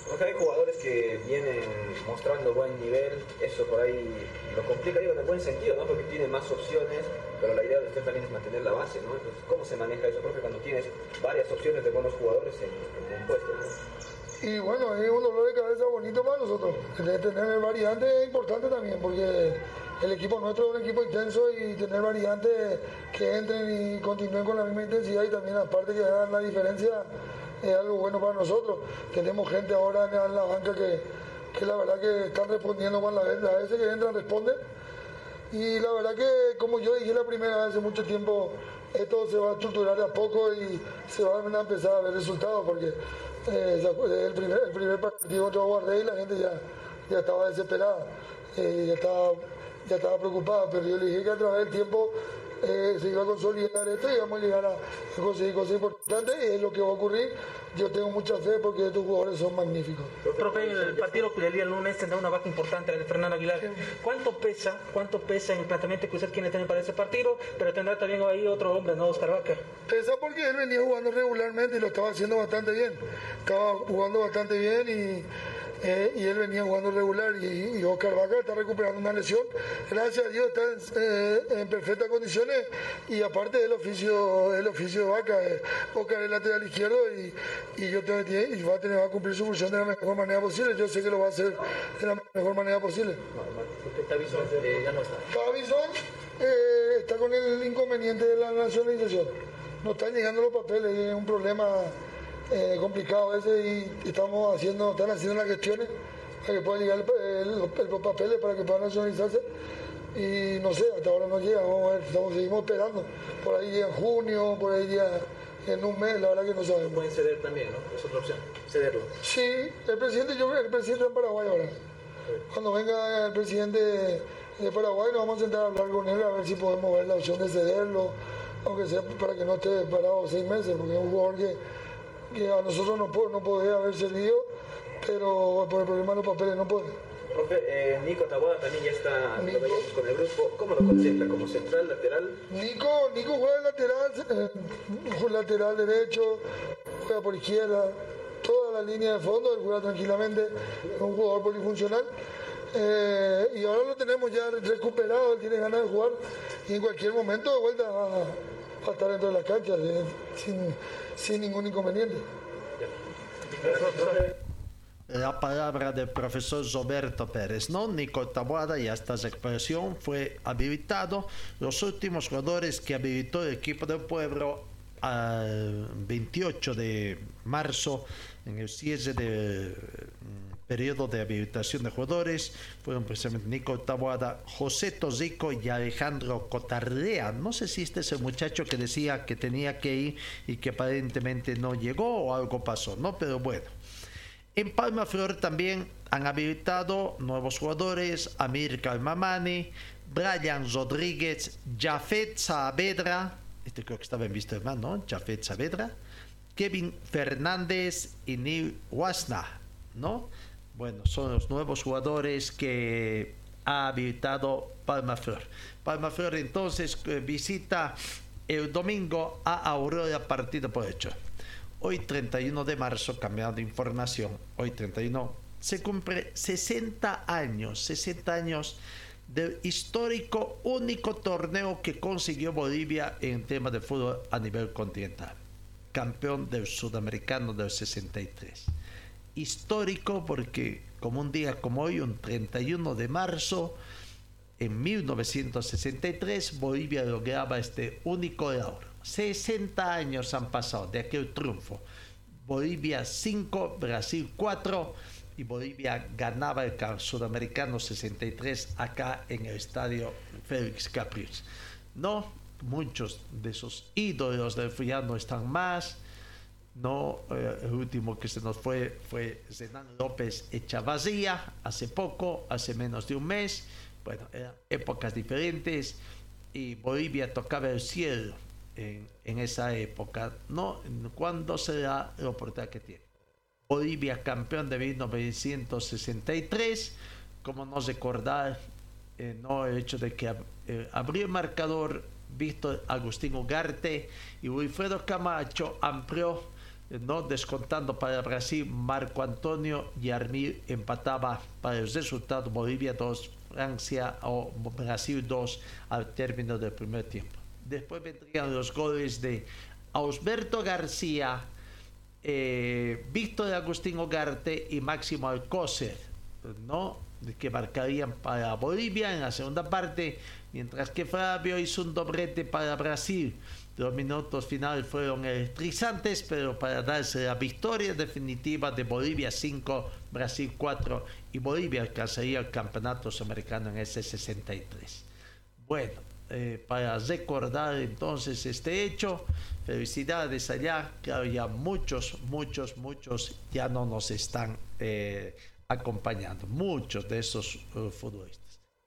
Porque hay jugadores que vienen mostrando buen nivel, eso por ahí lo complica, digo, en el buen sentido, ¿no? Porque tiene más opciones, pero la idea de usted también es mantener la base, ¿no? Entonces, ¿cómo se maneja eso, profe, cuando tienes varias opciones de buenos jugadores en, un puesto? Y bueno, es un dolor de cabeza bonito para nosotros. Tener variantes es importante también, porque el equipo nuestro es un equipo intenso y tener variantes que entren y continúen con la misma intensidad y también aparte que hagan la diferencia es algo bueno para nosotros. Tenemos gente ahora en la banca que, que la verdad que están respondiendo cuando las veces que entran responden. Y la verdad que, como yo dije la primera vez hace mucho tiempo, esto se va a estructurar a poco y se van a empezar a ver resultados porque eh, el, primer, el primer partido yo guardé y la gente ya, ya estaba desesperada, eh, ya, estaba, ya estaba preocupada, pero yo le dije que a través del tiempo eh, se iba a consolidar esto y íbamos a llegar a, a conseguir cosas importantes y es lo que va a ocurrir. Yo tengo mucha fe porque estos jugadores son magníficos. Profe, el partido del día lunes tendrá una baja importante, la de Fernando Aguilar. ¿Cuánto pesa, cuánto pesa en el planteamiento que usted tener para ese partido? Pero tendrá también ahí otro hombre, ¿no? Oscar Vaca. Pesa porque él venía jugando regularmente y lo estaba haciendo bastante bien. Estaba jugando bastante bien y, eh, y él venía jugando regular. Y, y Oscar Vaca está recuperando una lesión. Gracias a Dios está en, eh, en perfectas condiciones y aparte del oficio, el oficio de Vaca, eh, Oscar es lateral izquierdo y, y yo tengo, y va a tener va a cumplir su función de la mejor manera posible. Yo sé que lo va a hacer de la mejor manera posible. Tavison eh, ya no está. Davison eh, está con el inconveniente de la nacionalización. No están llegando los papeles, es un problema eh, complicado ese y estamos haciendo, están haciendo las gestiones para que puedan llegar los papeles para que puedan nacionalizarse. Y no sé, hasta ahora no llega, vamos a ver, estamos, seguimos esperando. Por ahí llega en junio, por ahí llega en un mes, la verdad que no sabemos. Pueden ceder también, ¿no? Es otra opción, cederlo. Sí, el presidente, yo creo que el presidente en Paraguay ahora. Cuando venga el presidente de Paraguay, nos vamos a sentar a hablar con él a ver si podemos ver la opción de cederlo, aunque sea para que no esté parado seis meses, porque es un jugador que, que a nosotros no, no podría haber servido, pero por el problema de los papeles no puede. Eh, Nico Taboada también ya está con el grupo. ¿Cómo lo contempla? ¿Como central, lateral? Nico, Nico juega de lateral, eh, juega lateral derecho, juega por izquierda, toda la línea de fondo, él juega tranquilamente, es un jugador polifuncional. Eh, y ahora lo tenemos ya recuperado, él tiene ganas de jugar y en cualquier momento de vuelta va a estar dentro de las canchas eh, sin, ningún inconveniente. La palabra del profesor Roberto Pérez, ¿no? Nico Taboada ya está en recuperación, fue habilitado. Los últimos jugadores que habilitó el equipo del pueblo al 28 de marzo, en el cierre mm, periodo de habilitación de jugadores, fueron precisamente Nico Taboada, José Tosico y Alejandro Cotarrea. No sé si este es el muchacho que decía que tenía que ir y que aparentemente no llegó o algo pasó, ¿no? Pero bueno. En Palma Flor también han habilitado nuevos jugadores, Amir Calmamani, Brian Rodríguez, Jafet Saavedra, este creo que estaba en visto hermano, ¿no? Jafet Saavedra, Kevin Fernández y Neil Wasna, ¿no? Bueno, son los nuevos jugadores que ha habilitado Palma Flor. Palma Flor entonces eh, visita el domingo a Aurora partido por hecho. Hoy 31 de marzo, cambiando de información, hoy 31 se cumple 60 años, 60 años del histórico único torneo que consiguió Bolivia en tema de fútbol a nivel continental. Campeón del sudamericano del 63. Histórico porque como un día como hoy, un 31 de marzo, en 1963 Bolivia lograba este único logro. 60 años han pasado de aquel triunfo. Bolivia 5, Brasil 4 y Bolivia ganaba el sudamericano 63 acá en el estadio Félix Capriles. No, muchos de esos ídolos del no están más. No, eh, el último que se nos fue fue Zenán López Echavarría hace poco, hace menos de un mes. Bueno, eran épocas diferentes y Bolivia tocaba el cielo en, en esa época. No, ¿cuándo será la oportunidad que tiene? Bolivia campeón de 1963, como no recordar eh, no el hecho de que eh, abrió el marcador Víctor Agustín Ugarte y Wilfredo Camacho amplió no descontando para Brasil Marco Antonio Yarmil empataba para el resultado. Bolivia 2 Francia o Brasil 2 al término del primer tiempo. Después vendrían los goles de Ausberto García eh, Víctor Agustín Ugarte y Máximo Alcócer no que marcarían para Bolivia en la segunda parte, mientras que Fabio hizo un doblete para Brasil. Los minutos finales fueron electrizantes, pero para darse la victoria definitiva de Bolivia 5, Brasil 4 y Bolivia alcanzaría el campeonato sudamericano en ese 63. Bueno, eh, para recordar entonces este hecho, felicidades allá, claro, ya muchos, muchos, muchos ya no nos están... Eh, acompañando muchos de esos uh, futbolistas.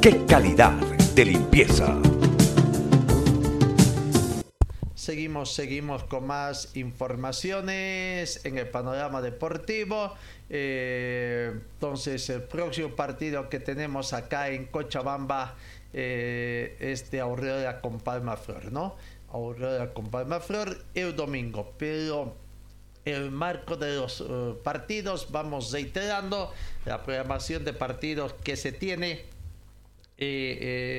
¡Qué calidad de limpieza! Seguimos, seguimos con más informaciones en el panorama deportivo. Eh, entonces, el próximo partido que tenemos acá en Cochabamba eh, es de Aurora con Palma Flor, ¿no? Aurora con Palma Flor el domingo, pero el marco de los eh, partidos. Vamos reiterando la programación de partidos que se tiene. Eh,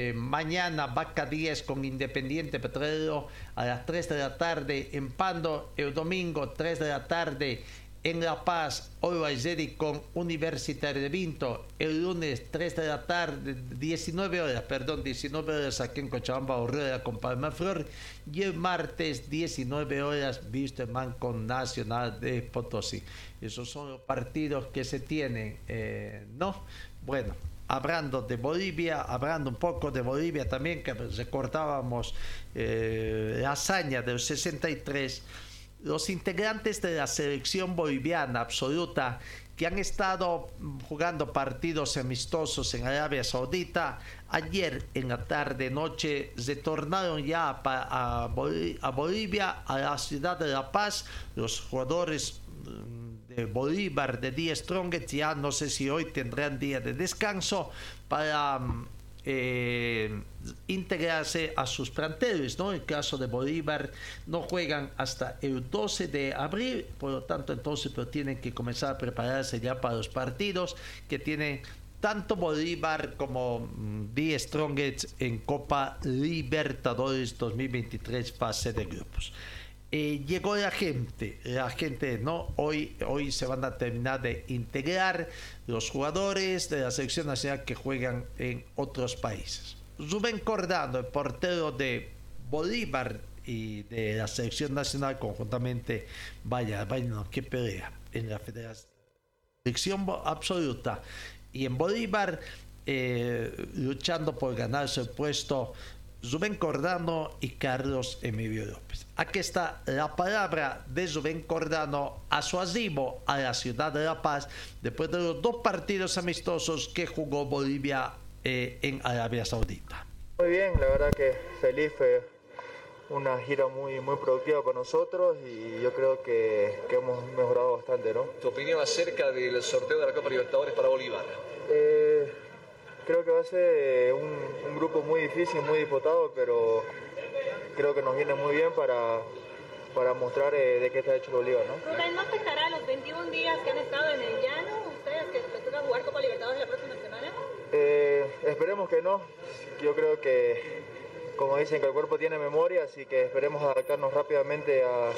eh, mañana Vaca 10 con Independiente Petrolero a las 3 de la tarde en Pando, el domingo 3 de la tarde en La Paz, Always Ready con Universitario de Vinto, el lunes 3 de la tarde, 19 horas, perdón, 19 horas aquí en Cochabamba, Orrera con Palma Flor, y el martes 19 horas, Wisterman con Nacional de Potosí. Esos son los partidos que se tienen, eh, ¿no? Bueno, hablando de Bolivia, hablando un poco de Bolivia también, que recordábamos eh, la hazaña del 63, los integrantes de la selección boliviana absoluta que han estado jugando partidos amistosos en Arabia Saudita, ayer en la tarde noche retornaron ya a, Bolivia, a la ciudad de La Paz, los jugadores de Bolívar de Die Strongest ya no sé si hoy tendrán día de descanso para eh, integrarse a sus planteles, ¿no? En el caso de Bolívar no juegan hasta el 12 de abril, por lo tanto entonces tienen que comenzar a prepararse ya para los partidos que tienen tanto Bolívar como Die Strongest en Copa Libertadores 2023 fase de grupos. Eh, llegó la gente, la gente, ¿no? Hoy, hoy se van a terminar de integrar los jugadores de la selección nacional que juegan en otros países. Rubén Cordano, el portero de Bolívar y de la selección nacional conjuntamente, vaya, vaya, no, qué pelea en la federación. Absoluta. Y en Bolívar, eh, luchando por ganarse el puesto Rubén Cordano y Carlos Emilio López. Aquí está la palabra de Rubén Cordano a su arribo a la ciudad de La Paz después de los dos partidos amistosos que jugó Bolivia eh, en Arabia Saudita. Muy bien, la verdad que feliz fue una gira muy, muy productiva para nosotros y yo creo que, que hemos mejorado bastante, ¿no? ¿Tu opinión acerca del sorteo de la Copa Libertadores para Bolívar? Eh, creo que va a ser un, un, grupo muy difícil, muy disputado, pero creo que nos viene muy bien para, para mostrar eh, de qué está hecho Bolívar. ¿no? Rubén, ¿no afectará los 21 días que han estado en el llano ustedes que les toca jugar Copa Libertadores la próxima semana? Eh, esperemos que no. Yo creo que como dicen, que el cuerpo tiene memoria, así que esperemos adaptarnos rápidamente a,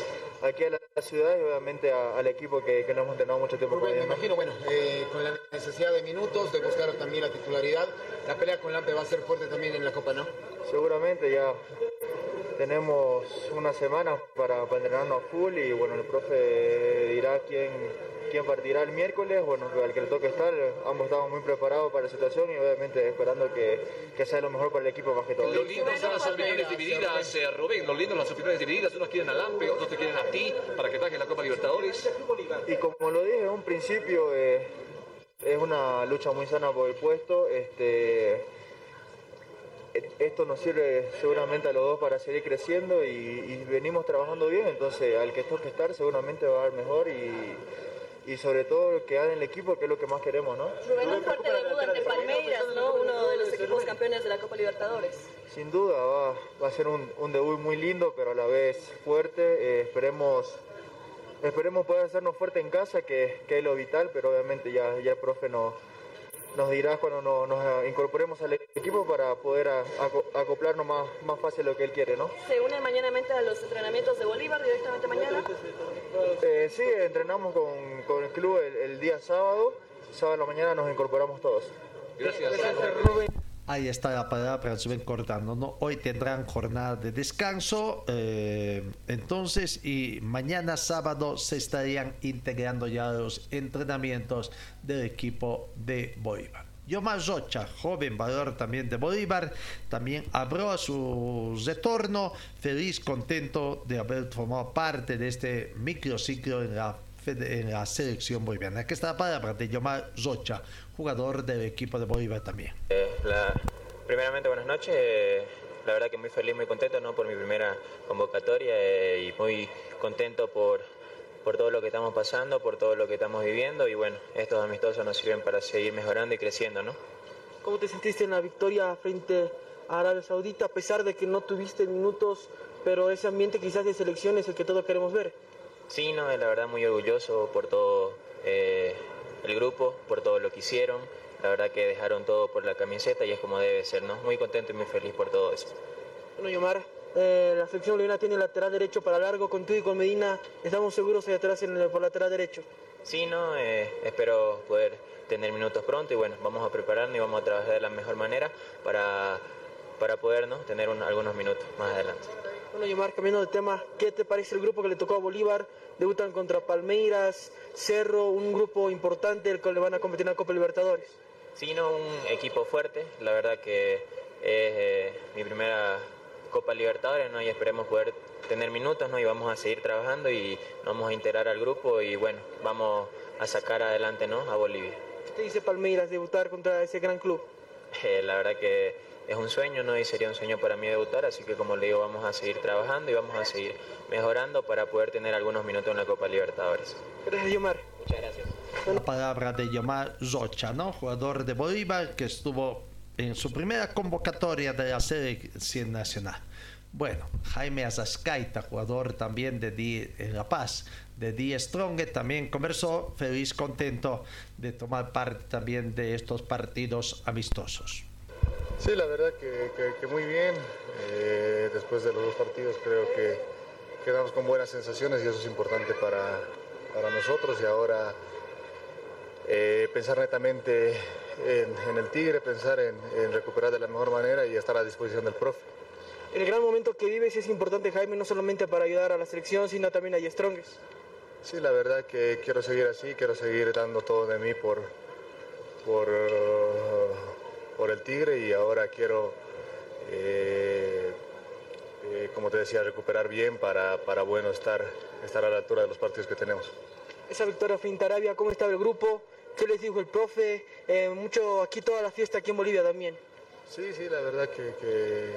aquí a la ciudad y obviamente a, al equipo que, que, no hemos entrenado mucho tiempo. Rubén, me imagino, bueno, eh, con la necesidad de minutos, de buscar también la titularidad, la pelea con Lampe va a ser fuerte también en la Copa, ¿no? Seguramente ya tenemos una semana para, para entrenarnos a full y bueno, el profe dirá quién, quién partirá el miércoles, bueno, al que le toque estar, ambos estamos muy preparados para la situación y obviamente esperando que, que sea lo mejor para el equipo más que todo. Lo lindo son las opiniones divididas, eh, Rubén, lo lindo son las opiniones divididas, unos quieren a Lampe, otros te quieren a ti para que trajes la Copa Libertadores. Y como lo dije en un principio, eh, es una lucha muy sana por el puesto, este esto nos sirve seguramente a los dos para seguir creciendo y, y, venimos trabajando bien, entonces al que toque estar seguramente va a dar mejor y, y sobre todo quedar en el equipo, que es lo que más queremos, ¿no? Rubén, un fuerte debut ante Palmeiras, ¿no? Uno de los equipos campeones de la Copa Libertadores. Sin duda, va, va a ser un, un, debut muy lindo, pero a la vez fuerte. Eh, esperemos, esperemos poder hacernos fuerte en casa, que, que, es lo vital, pero obviamente ya, ya el profe no nos dirá cuando nos, nos, incorporemos al equipo para poder acoplarnos más, más fácil lo que él quiere, ¿no? ¿Se une mañanamente a los entrenamientos de Bolívar directamente mañana? Eh, sí, entrenamos con, con el club el, el, día sábado. Sábado en la mañana nos incorporamos todos. Gracias. Ahí está la palabra, se ven cortando. Hoy tendrán jornada de descanso, eh, entonces, y mañana sábado se estarían integrando ya los entrenamientos del equipo de Bolívar. Yomar Rocha, joven valor también de Bolívar, también abrió a su retorno, feliz, contento de haber formado parte de este microciclo en la, en la selección boliviana. Aquí está la palabra de Yomar Rocha, jugador del equipo de Bolívar también. Eh, la- primeramente, buenas noches. Eh, la verdad que muy feliz, muy contento ¿no? por mi primera convocatoria eh, y muy contento por, por todo lo que estamos pasando, por todo lo que estamos viviendo y bueno, estos amistosos nos sirven para seguir mejorando y creciendo, ¿no? ¿Cómo te sentiste en la victoria frente a Arabia Saudita, a pesar de que no tuviste minutos, pero ese ambiente quizás de selección es el que todos queremos ver? Sí, no, la verdad muy orgulloso por todo eh, el grupo, por todo lo que hicieron. La verdad que dejaron todo por la camiseta y es como debe ser, ¿no? Muy contento y muy feliz por todo eso. Bueno, Yomar, eh, la selección boliviana tiene lateral derecho para largo, con tú y con Medina estamos seguros ahí atrás en el, por lateral derecho. Sí, no, eh, espero poder tener minutos pronto y bueno, vamos a prepararnos y vamos a trabajar de la mejor manera para, para poder ¿no? tener un- algunos minutos más adelante. Bueno, Yomar, cambiando de tema, ¿qué te parece el grupo que le tocó a Bolívar? Debutan contra Palmeiras, Cerro, un grupo importante el que le van a competir en la Copa Libertadores. Sí, no, un equipo fuerte, la verdad que es eh, mi primera Copa Libertadores ¿no? y esperemos poder tener minutos ¿no? y vamos a seguir trabajando y nos vamos a integrar al grupo y bueno, vamos a sacar adelante ¿no? a Bolivia. ¿Qué te dice Palmeiras debutar contra ese gran club? Eh, la verdad que es un sueño, ¿no? Y sería un sueño para mí debutar, así que como le digo, vamos a seguir trabajando y vamos a seguir mejorando para poder tener algunos minutos en la Copa Libertadores. Gracias, Yomar. Muchas gracias. La palabra de Yomar Rocha, ¿no? Jugador de Bolívar que estuvo en su primera convocatoria de la selección nacional. Bueno, Jaime Azascaita, jugador también de Die- en La Paz, de Die Strong, también conversó, feliz, contento de tomar parte también de estos partidos amistosos. Sí, la verdad que, que- que muy bien. Eh, después de los dos partidos creo que quedamos con buenas sensaciones y eso es importante para, para nosotros. Y ahora eh, pensar netamente en, en el Tigre, pensar en, en recuperar de la mejor manera y estar a disposición del profe. El gran momento que vives es importante, Jaime, no solamente para ayudar a la selección, sino también a Strongest. Sí, la verdad que quiero seguir así, quiero seguir dando todo de mí por, por, uh, por el Tigre y ahora quiero, eh, eh, como te decía, recuperar bien para, para bueno, estar, estar a la altura de los partidos que tenemos. Esa victoria frente a Arabia, ¿cómo estaba el grupo? ¿Qué les dijo el profe? Eh, mucho aquí toda la fiesta aquí en Bolivia también. Sí, sí, la verdad que, que-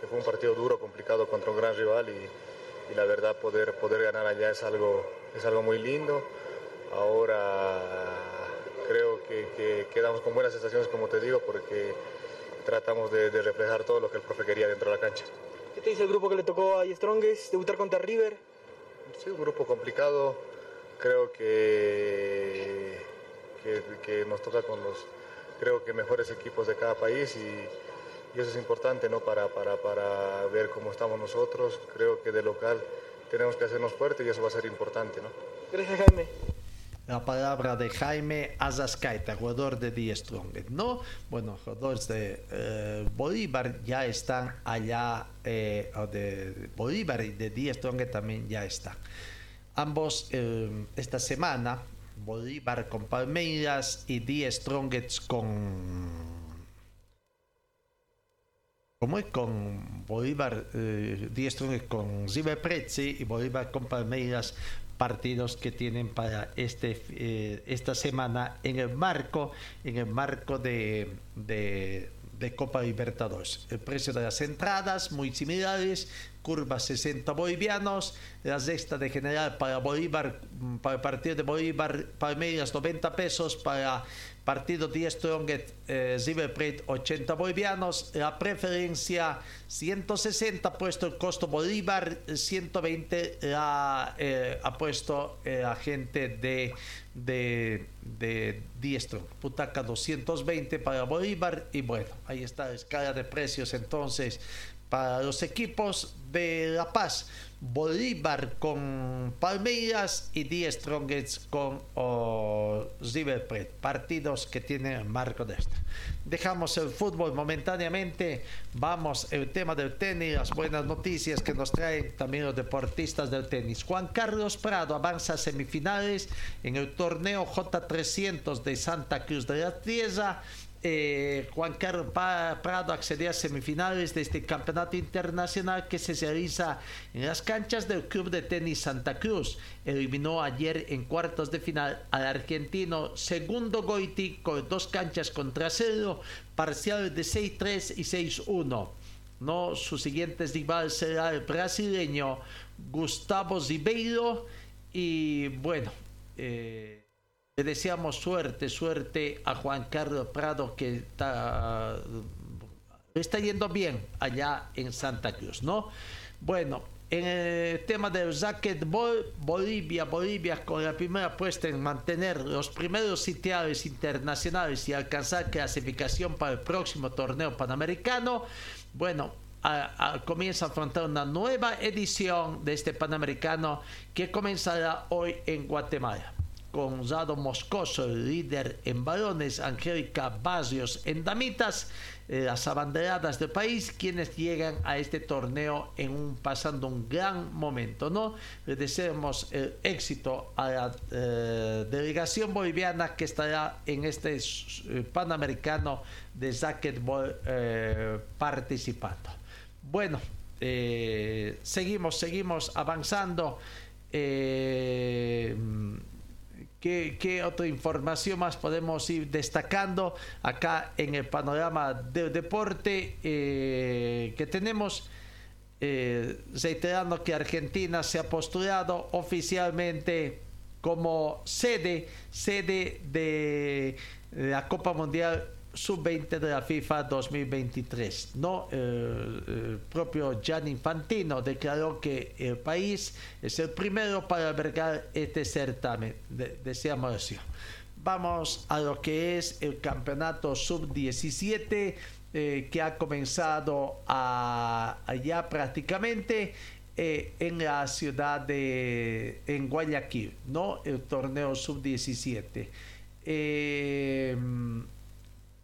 que fue un partido duro, complicado contra un gran rival y, y la verdad poder, poder ganar allá es algo, es algo muy lindo. Ahora creo que, que quedamos con buenas sensaciones, como te digo, porque tratamos de, de reflejar todo lo que el profe quería dentro de la cancha. ¿Qué te dice el grupo que le tocó a Strongest debutar contra River? Sí, un grupo complicado. Creo que, que, que nos toca con los creo que mejores equipos de cada país y, y eso es importante ¿no? para, para, para ver cómo estamos nosotros. Creo que de local tenemos que hacernos fuertes y eso va a ser importante. ¿no? Gracias, Jaime. La palabra de Jaime Azascaita, jugador de Die Strong, ¿no? Bueno, jugadores de eh, Bolívar ya están allá, eh, de Bolívar y de Die Strong también ya están. Ambos eh, esta semana, Bolívar con Palmeiras y Die Strongets con como es con Bolívar, eh, Die Strongets con River Plate y Bolívar con Palmeiras, partidos que tienen para este eh, esta semana en el marco en el marco de, de, Copa Libertadores. El precio de las entradas muy similares, curva 60 bolivianos, la sexta de general para Bolívar, mm, para el partido de Bolívar, Palmeiras 90 pesos, para partido 10 Stronget, eh, River Plate 80 bolivianos, la preferencia 160 ha puesto el costo Bolívar, 120 la, eh, ha puesto el agente de, de, de Diestro, Putaca 220 para Bolívar y bueno, ahí está la escala de precios entonces para los equipos de La Paz. Bolívar con Palmeiras y Die Strongest con oh, River Plate. Partidos que tienen marco de esto. Dejamos el fútbol momentáneamente. Vamos el tema del tenis, las buenas noticias que nos traen también los deportistas del tenis. Juan Carlos Prado avanza a semifinales en el torneo J300 de Santa Cruz de la Tierra. Eh, Juan Carlos Prado accedió a semifinales de este campeonato internacional que se realiza en las canchas del Club de Tenis Santa Cruz. Eliminó ayer en cuartos de final al argentino Segundo Goiti con dos canchas contra cero, parciales de 6-3 y 6-1. No, su siguiente rival será el brasileño Gustavo Zibeiro y bueno. Eh, le deseamos suerte, suerte a Juan Carlos Prado que está, está yendo bien allá en Santa Cruz, ¿no? Bueno, en el tema del racquetball, Bolivia, Bolivia con la primera puesta en mantener los primeros sitiales internacionales y alcanzar clasificación para el próximo torneo panamericano. Bueno, comienza a afrontar una nueva edición de este panamericano que comenzará hoy en Guatemala con Rado Moscoso, líder en balones, Angélica Barrios en damitas, eh, las abanderadas del país, quienes llegan a este torneo en un, pasando un gran momento. ¿no? Le deseamos el éxito a la eh, delegación boliviana que estará en este eh, Panamericano de racquetball participando. Bueno, seguimos, seguimos avanzando. ¿Qué, otra información más podemos ir destacando acá en el panorama del deporte eh, que tenemos? Eh, reiterando que Argentina se ha postulado oficialmente como sede, sede de la Copa Mundial sub-20 de la FIFA 2023. No, el propio Gianni Infantino declaró que el país es el primero para albergar este certamen. deseamos eso. Vamos a lo que es el campeonato sub-17 eh, que ha comenzado allá prácticamente eh, en la ciudad de Guayaquil, ¿no? El torneo sub-17. Eh,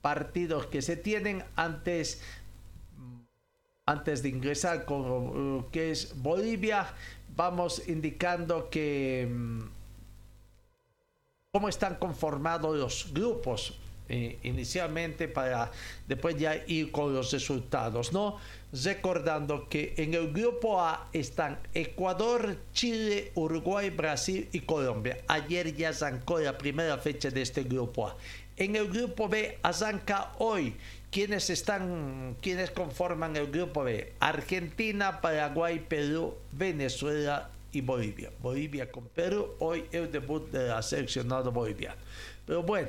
partidos que se tienen antes antes de ingresar con lo que es Bolivia, vamos indicando que mm, cómo están conformados los grupos eh, inicialmente para después ya ir con los resultados, ¿no? Recordando que en el grupo A están Ecuador, Chile, Uruguay, Brasil y Colombia. Ayer ya arrancó la primera fecha de este grupo A. En el grupo B arranca hoy. ¿Quiénes están, quiénes conforman el grupo B? Argentina, Paraguay, Perú, Venezuela y Bolivia. Bolivia con Perú, hoy el debut de la seleccionado boliviano. Pero bueno,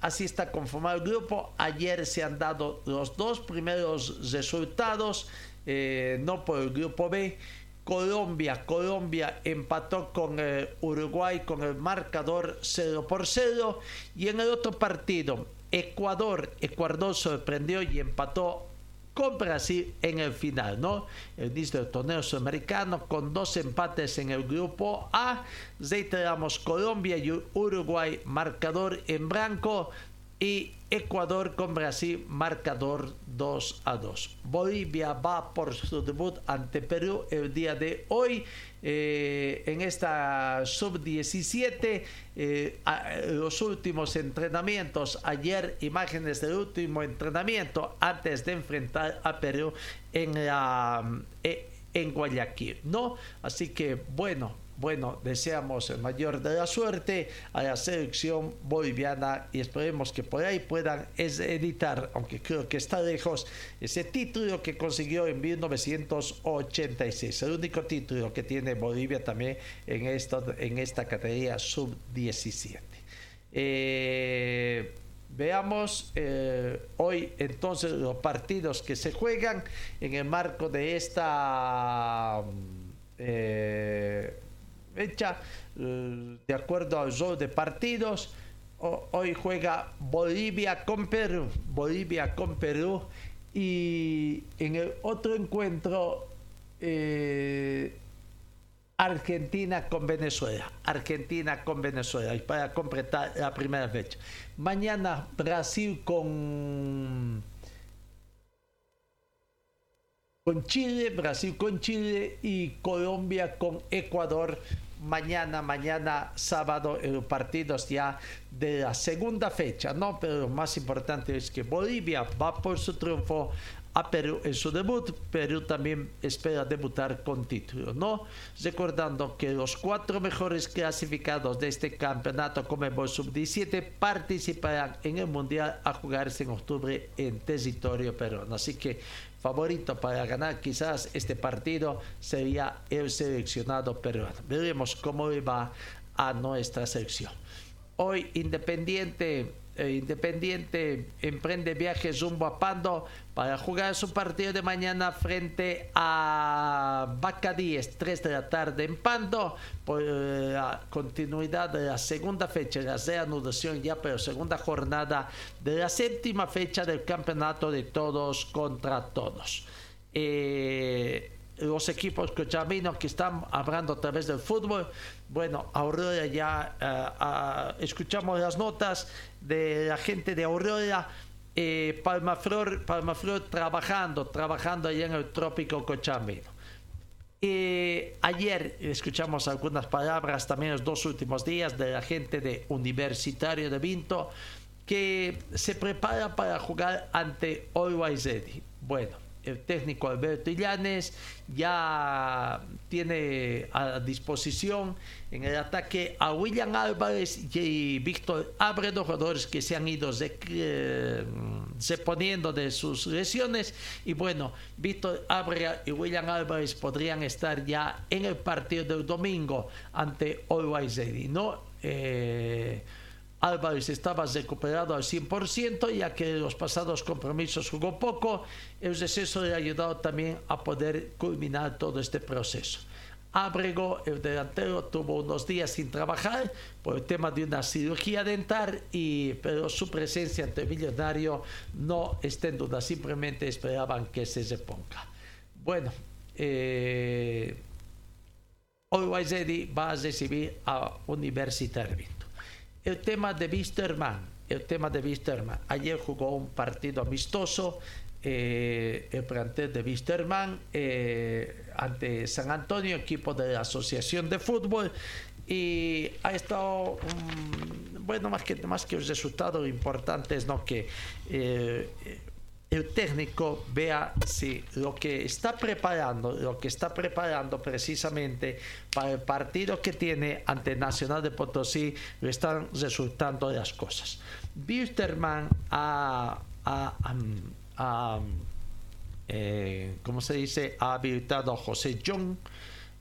así está conformado el grupo. Ayer se han dado los dos primeros resultados, eh, no por el grupo B. Colombia, Colombia empató con eh, Uruguay con el marcador 0 por 0 y en el otro partido Ecuador, Ecuador sorprendió y empató con Brasil en el final, ¿no? El inicio del torneo sudamericano con dos empates en el grupo A. Reiteramos Colombia y Uruguay, marcador en blanco y Ecuador con Brasil, marcador 2 a 2. Bolivia va por su debut ante Perú el día de hoy. Eh, en esta sub-17, eh, los últimos entrenamientos, ayer imágenes del último entrenamiento antes de enfrentar a Perú en, la, eh, en Guayaquil, ¿no? Así que bueno, bueno, deseamos el mayor de la suerte a la selección boliviana y esperemos que por ahí puedan editar, aunque creo que está lejos, ese título que consiguió en 1986, el único título que tiene Bolivia también en, en esta categoría sub-17. Eh, veamos eh, hoy entonces los partidos que se juegan en el marco de esta... Eh, fecha, eh, de acuerdo al rol de partidos. hoy juega Bolivia con Perú. Bolivia con Perú Y en el otro encuentro, eh, Argentina con Venezuela. Argentina con Venezuela. Y para completar la primera fecha. Mañana Brasil con con Chile, Brasil con Chile y Colombia con Ecuador. Mañana, mañana sábado, los partidos ya de la segunda fecha, ¿no? Pero lo más importante es que Bolivia va por su triunfo a Perú en su debut. Perú también espera debutar con título, ¿no? Recordando que los cuatro mejores clasificados de este campeonato como Sub-17 participarán en el Mundial a jugarse en octubre en territorio peruano. Así que favorito para ganar quizás este partido sería el seleccionado peruano. Veremos cómo va a nuestra selección. Hoy Independiente Independiente emprende viajes rumbo a Pando para jugar su partido de mañana frente a Bacadíes, 3 de la tarde en Pando, por eh, la continuidad de la segunda fecha, la reanudación ya, pero segunda jornada de la séptima fecha del campeonato de todos contra todos. Eh, los equipos cochabaminos que están hablando a través del fútbol. Bueno, Aurora ya eh, escuchamos las notas de la gente de Aurora. Eh, Palmaflor, Palmaflor trabajando, trabajando allá en el trópico cochabamino. Eh, ayer escuchamos algunas palabras, también los dos últimos días, de la gente de Universitario de Vinto, que se prepara para jugar ante Always. Bueno, el técnico Alberto Illanes ya tiene a disposición en el ataque a William Álvarez y Víctor Abredo, jugadores que se han ido eh, reponiendo de sus lesiones. Y bueno, Víctor Abrega y William Álvarez podrían estar ya en el partido del domingo ante Always Ready, ¿no? Eh, Álvarez estaba recuperado al 100%, ya que los pasados compromisos jugó poco. El receso le ha ayudado también a poder culminar todo este proceso. Abrego, el delantero, tuvo unos días sin trabajar por el tema de una cirugía dental, y, pero su presencia ante el millonario no está en duda, simplemente esperaban que se reponga. Bueno, eh, Always va a recibir a Universitario el tema de Wisterman, el tema de Wisterman. Ayer jugó un partido amistoso eh, el plantel de Wisterman eh, ante San Antonio, equipo de la Asociación de Fútbol. Y ha estado, bueno, más que, más que el resultado importante es ¿no? que eh, el técnico vea si lo que está preparando, lo que está preparando precisamente para el partido que tiene ante Nacional de Potosí, le están resultando las cosas. Bisterman ha, eh, ¿cómo se dice? Ha habilitado a José John,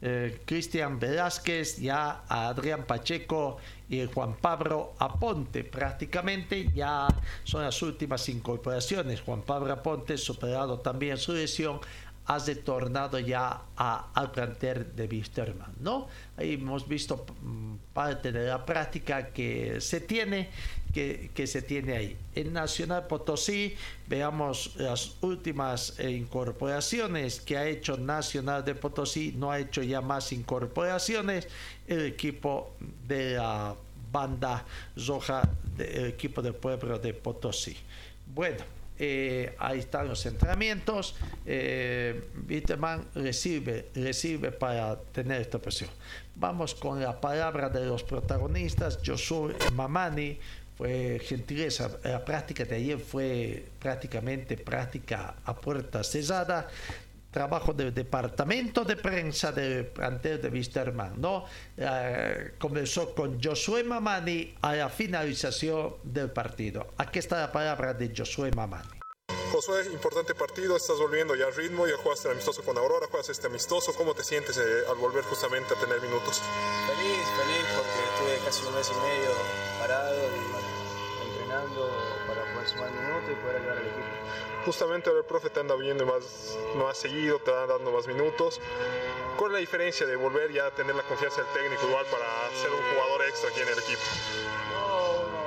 eh, Cristian Velázquez, ya a Adrián Pacheco y Juan Pablo Aponte. Prácticamente ya son las últimas incorporaciones. Juan Pablo Aponte, superado también su lesión, ha retornado ya a, al plantel de Wisterman, ¿no? Ahí hemos visto mm, parte de la práctica que se tiene, que, se tiene ahí. En Nacional Potosí, veamos las últimas eh, incorporaciones que ha hecho Nacional de Potosí, no ha hecho ya más incorporaciones, el equipo de la banda roja del equipo del pueblo de Potosí. Bueno, eh, ahí están los entrenamientos. Eh, recibe, recibe para tener esta presión. Vamos con la palabra de los protagonistas. Josué Mamani fue gentileza. La práctica de ayer fue prácticamente práctica a puerta cerrada trabajo del departamento de prensa del plantel de Wisterman, ¿no? Eh, comenzó con Josué Mamani a la finalización del partido. Aquí está la palabra de Josué Mamani. Josué, importante partido, estás volviendo ya al ritmo, ya jugaste el amistoso con Aurora, juegas este amistoso, ¿cómo te sientes eh, al volver justamente a tener minutos? Feliz, feliz, porque estuve casi un mes y medio parado y entrenando para poder sumar minutos y poder ayudar al equipo justamente ahora el profe te anda viendo más, más seguido, te va dando más minutos. ¿Cuál es la diferencia de volver ya a tener la confianza del técnico igual para ser un jugador extra aquí en el equipo? No, uno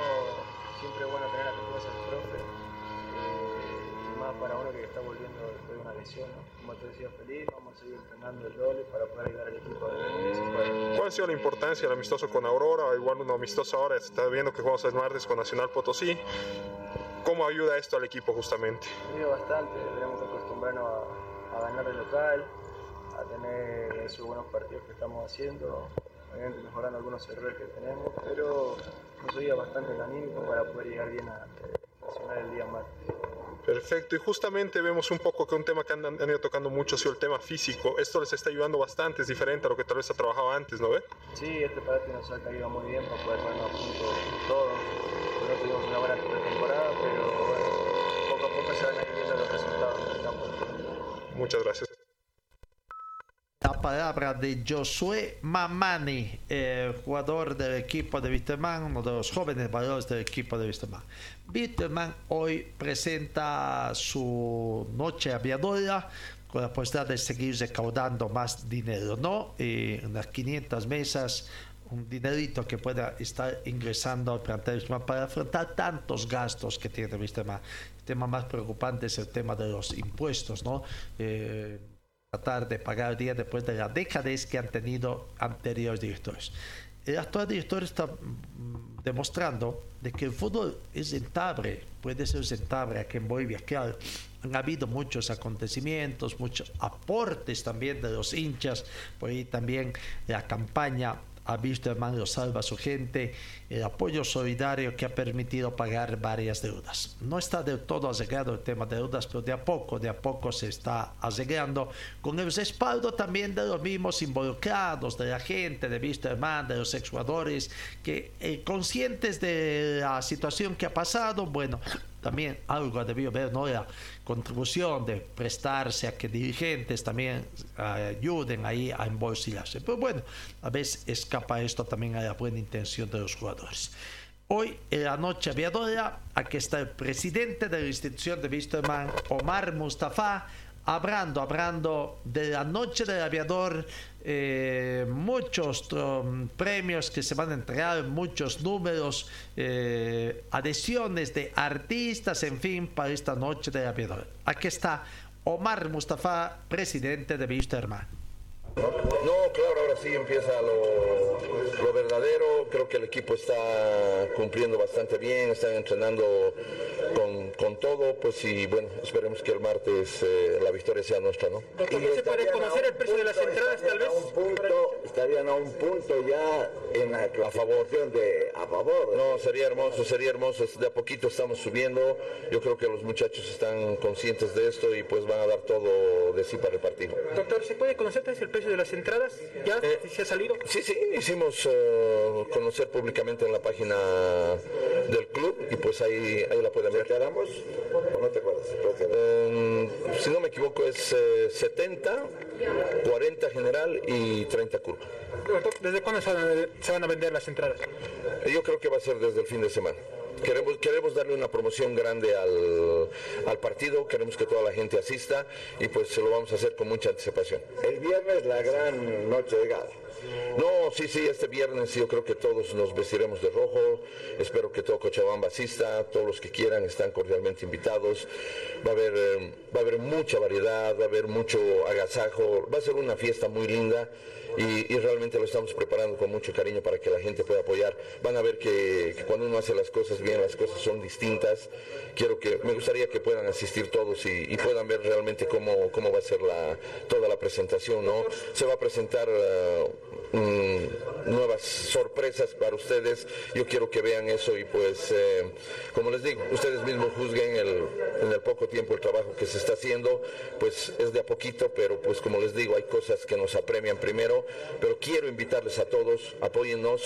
siempre es bueno tener la confianza del profe. Eh, más para uno que está volviendo de una lesión. ¿no? Como te decía Feliz, vamos a seguir entrenando el doble para poder ayudar al equipo pueda. ¿Cuál ha sido la importancia del amistoso con Aurora? Igual un amistoso ahora, está viendo que jugamos el martes con Nacional Potosí. ¿Cómo ayuda esto al equipo justamente? Ayuda bastante, tenemos que acostumbrarnos a, a ganar el local, a tener esos buenos partidos que estamos haciendo, obviamente mejorando algunos errores que tenemos, pero nos ayuda bastante el anímico para poder llegar bien a Nacional el día martes. Perfecto, y justamente vemos un poco que un tema que han, han ido tocando mucho ha sido el tema físico. Esto les está ayudando bastante, es diferente a lo que tal vez ha trabajado antes, ¿no ve? Sí, este parate nos ha caído muy bien para poder ponernos a punto todo. No tuvimos una buena pretemporada, pero bueno, poco a poco se van a ir viendo los resultados en el campo. Muchas gracias. La palabra de Josué Mamani, eh, jugador del equipo de Wisterman, uno de los jóvenes valores del equipo de Wisterman. Wisterman hoy presenta su noche aviadora con la posibilidad de seguir recaudando más dinero, ¿no? Las 500 mesas, un dinerito que pueda estar ingresando al plantel para afrontar tantos gastos que tiene Wisterman. El tema más preocupante es el tema de los impuestos, ¿no? Eh, tratar de pagar día después de la dejadez que han tenido anteriores directores. El actual director está mm, demostrando de que el fútbol es rentable, puede ser rentable aquí en Bolivia. Claro, han habido muchos acontecimientos, muchos aportes también de los hinchas, por ahí también la campaña ha visto hermano salva a su gente, el apoyo solidario que ha permitido pagar varias deudas. No está del todo arreglado el tema de deudas, pero de a poco, de a poco se está arreglando con el respaldo también de los mismos involucrados, de la gente, de Visto Hermano, de los exjugadores, que eh, conscientes de la situación que ha pasado, bueno, también algo ha debido ver, ¿no? La contribución de prestarse a que dirigentes también eh, ayuden ahí a embolsillarse. Pero bueno, a veces escapa esto también a la buena intención de los jugadores. Hoy, en la noche aviadora, aquí está el presidente de la institución de Wisterman, Omar Mustafa, hablando, hablando de la noche del aviador, eh, muchos premios que se van a entregar, muchos números, eh, adhesiones de artistas, en fin, para esta noche del aviador. Aquí está Omar Mustafa, presidente de Wisterman. No, claro, ahora sí empieza lo, lo, verdadero. Creo que el equipo está cumpliendo bastante bien, están entrenando con, con todo. Pues y bueno, esperemos que el martes eh, la victoria sea nuestra, ¿no? Doctor, ¿se puede conocer el precio de las entradas tal vez? Un punto, estarían a un punto ya en la clasificación de a favor. No, sería hermoso, sería hermoso. De a poquito estamos subiendo. Yo creo que los muchachos están conscientes de esto y pues van a dar todo de sí para el partido. Doctor, ¿se puede conocer tal vez el precio de las entradas? ¿Ya Eh, se ha salido? Sí, sí, hicimos eh, conocer públicamente en la página del club y pues ahí, ahí la pueden ver. ¿Quedamos? ¿O no te acuerdas? Eh, si no me equivoco es eh, 70, 40 general y 30 curva. ¿desde cuándo se van a vender las entradas? Yo creo que va a ser desde el fin de semana. Queremos, darle una promoción grande al, al partido, queremos que toda la gente asista y pues se lo vamos a hacer con mucha anticipación. El viernes la gran noche de gala. No, sí, sí, este viernes yo creo que todos nos vestiremos de rojo. Espero que todo Cochabamba asista, todos los que quieran están cordialmente invitados. Va a haber, eh, va a haber mucha variedad, va a haber mucho agasajo, va a ser una fiesta muy linda. Y, realmente lo estamos preparando con mucho cariño para que la gente pueda apoyar. Van a ver que, cuando uno hace las cosas bien, las cosas son distintas. Quiero que, me gustaría que puedan asistir todos y, puedan ver realmente cómo, cómo va a ser la, toda la presentación, ¿no? Se va a presentar uh, um, nuevas sorpresas para ustedes. Yo quiero que vean eso y pues, eh, como les digo, ustedes mismos juzguen el, en el poco tiempo el trabajo que se está haciendo, pues es de a poquito, pero pues como les digo, hay cosas que nos apremian primero pero quiero invitarles a todos, apóyennos,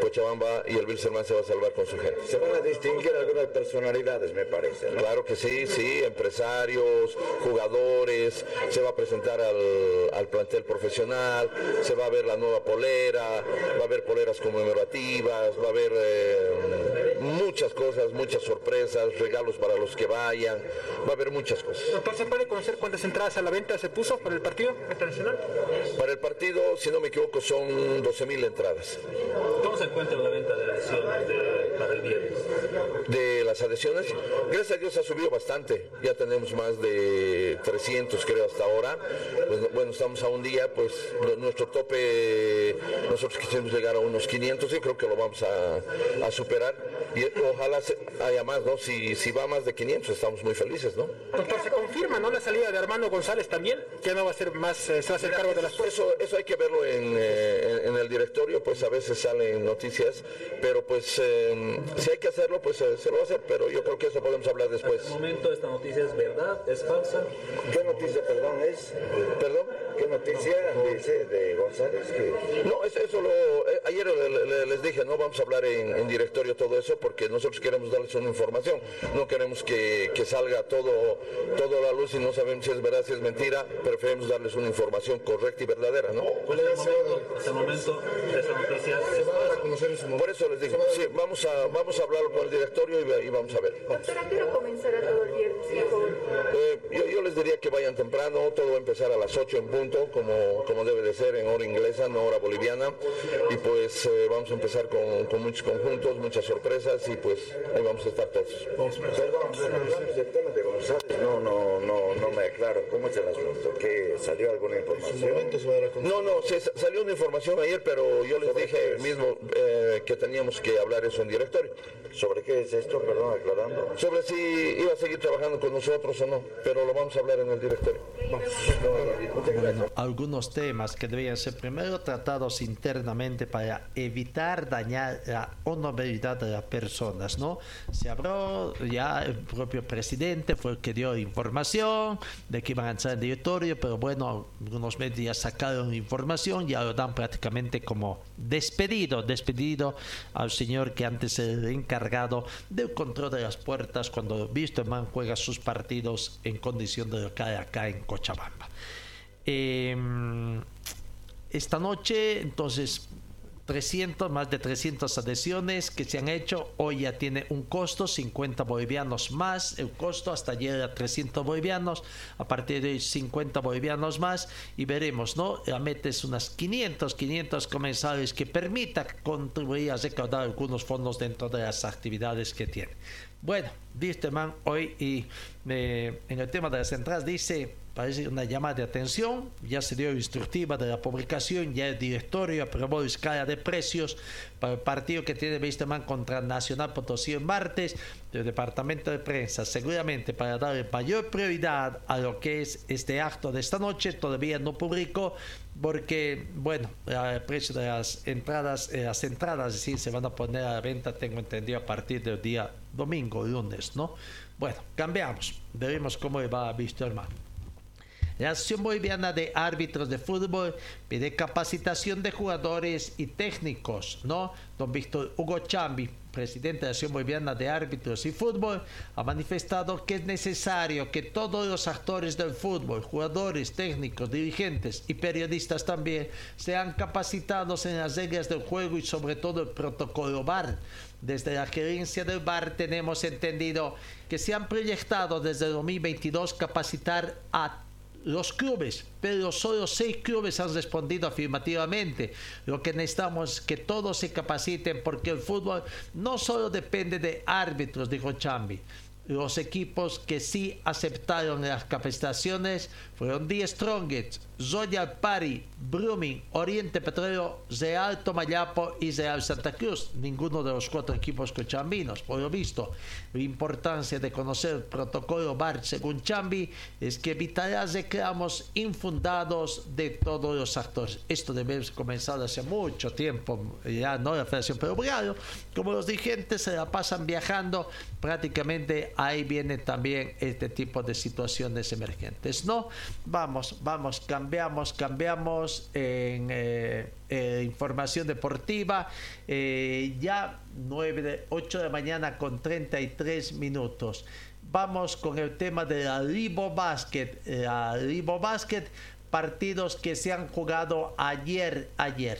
Cochabamba y el Wilserman se va a salvar con su gente. Se van a distinguir algunas personalidades, me parece. ¿no? Claro que sí, sí, empresarios, jugadores, se va a presentar al, al, plantel profesional, se va a ver la nueva polera, va a haber poleras conmemorativas, va a haber eh, muchas cosas, muchas sorpresas, regalos para los que vayan, va a haber muchas cosas. Doctor, ¿se puede conocer cuántas entradas a la venta se puso para el partido internacional? Para el partido si no me equivoco, son 12.000 entradas. ¿Cómo se encuentra la venta de ediciones de? De las adhesiones. Gracias a Dios ha subido bastante. Ya tenemos más de 300 creo hasta ahora. Pues, bueno, estamos a un día, pues nuestro tope, nosotros quisimos llegar a unos 500 y creo que lo vamos a, a superar. Y ojalá haya más, ¿no? Si, si va más de 500 estamos muy felices, ¿no? Doctor, se confirma, ¿no? La salida de Armando González también, que no va a ser más, eh, se va a hacer cargo de las Eso, eso hay que verlo en, eh, en- en el directorio, pues a veces salen noticias, pero pues eh, si hay que hacerlo, pues eh, se lo va a hacer, pero yo creo que eso podemos hablar después. ¿En momento esta noticia es verdad? ¿Es falsa? ¿Qué noticia, perdón, es? ¿Perdón? ¿Qué noticia dice de González? No, eso, eso lo, eh, ayer le- le- les dije, no vamos a hablar en, en directorio todo eso porque nosotros queremos darles una información, no queremos que, que salga todo, todo a la luz y no sabemos si es verdad, si es mentira, preferimos darles una información correcta y verdadera, ¿no? Hasta el momento, esta noticia es falsa. Por eso les digo, sí, vamos a, vamos a hablarlo con el directorio y, va- y vamos a ver. Doctor, ¿a qué hora comenzará todo el viernes? Eh, yo, yo les diría que vayan temprano, todo va a empezar a las 8 en punto, como, como debe de ser en hora inglesa, no hora boliviana. Y pues eh, vamos a empezar con, con muchos conjuntos, muchas sorpresas y pues ahí vamos a estar todos. Perdón, hablamos del tema de González, no, no, no, no me aclaro. ¿Cómo es el asunto? ¿Que salió alguna información? No, no, se sa- salió una información ayer, pero yo les dije mismo eh, que teníamos que hablar eso en ¿Sobre qué es esto? Perdón, aclarando. Sobre si iba a seguir trabajando con nosotros o no, pero lo vamos a hablar en el directorio. Bueno, algunos temas que debían ser primero tratados internamente para evitar dañar la honorabilidad de las personas, ¿no? Se habló, ya el propio presidente fue el que dio información de que iban a entrar en directorio, pero bueno, algunos medios ya sacaron información, ya lo dan prácticamente como despedido, despedido al señor que antes el encargado del control de las puertas cuando Wisterman juega sus partidos en condición de local acá en Cochabamba. Eh, esta noche, entonces, 300, más de 300 adhesiones que se han hecho. Hoy ya tiene un costo, 50 bolivianos más. El costo hasta ayer era 300 bolivianos. A partir de hoy, 50 bolivianos más. Y veremos, ¿no? La meta es unas 500, 500 comensales que permita contribuir a recaudar algunos fondos dentro de las actividades que tiene. Bueno, Wisterman hoy y eh, en el tema de las entradas dice, parece una llamada de atención, ya se dio instructiva de la publicación, ya el directorio aprobó escala de precios para el partido que tiene Wisterman contra Nacional Potosí el martes, el departamento de prensa, seguramente para darle mayor prioridad a lo que es este acto de esta noche, todavía no publicó porque, bueno, el precio de las entradas, eh, las entradas, es decir, se van a poner a la venta, tengo entendido, a partir del día domingo, lunes, ¿no? Bueno, cambiamos, veremos cómo va a Wisterman. La Asociación Boliviana de Árbitros de Fútbol pide capacitación de jugadores y técnicos, ¿no? Don Víctor Hugo Chambi, presidente de la Asociación Boliviana de Árbitros y Fútbol, ha manifestado que es necesario que todos los actores del fútbol, jugadores, técnicos, dirigentes y periodistas también, sean capacitados en las reglas del juego y sobre todo el protocolo VAR. Desde la gerencia del VAR tenemos entendido que se han proyectado desde 2022 capacitar a los clubes, pero solo seis clubes han respondido afirmativamente. Lo que necesitamos es que todos se capaciten porque el fútbol no solo depende de árbitros, dijo Chambi. Los equipos que sí aceptaron las capacitaciones fueron Die Strongest, Royal Party, Brumming, Oriente Petróleo, Real Tomayapo y Real Santa Cruz. Ninguno de los cuatro equipos cochambinos. Por lo visto, la importancia de conocer el protocolo VAR según Chambi es que evitará reclamos infundados de todos los actores. Esto debe haber comenzado hace mucho tiempo, ya no la Federación, pero claro, como los dirigentes se la pasan viajando, prácticamente ahí viene también este tipo de situaciones emergentes. No, vamos, vamos, cambiamos, cambiamos en eh, eh, información deportiva. Eh, ya 9 de 8 de mañana con 33 minutos. Vamos con el tema de la Libo Basket. La Libo Basket, partidos que se han jugado ayer, ayer.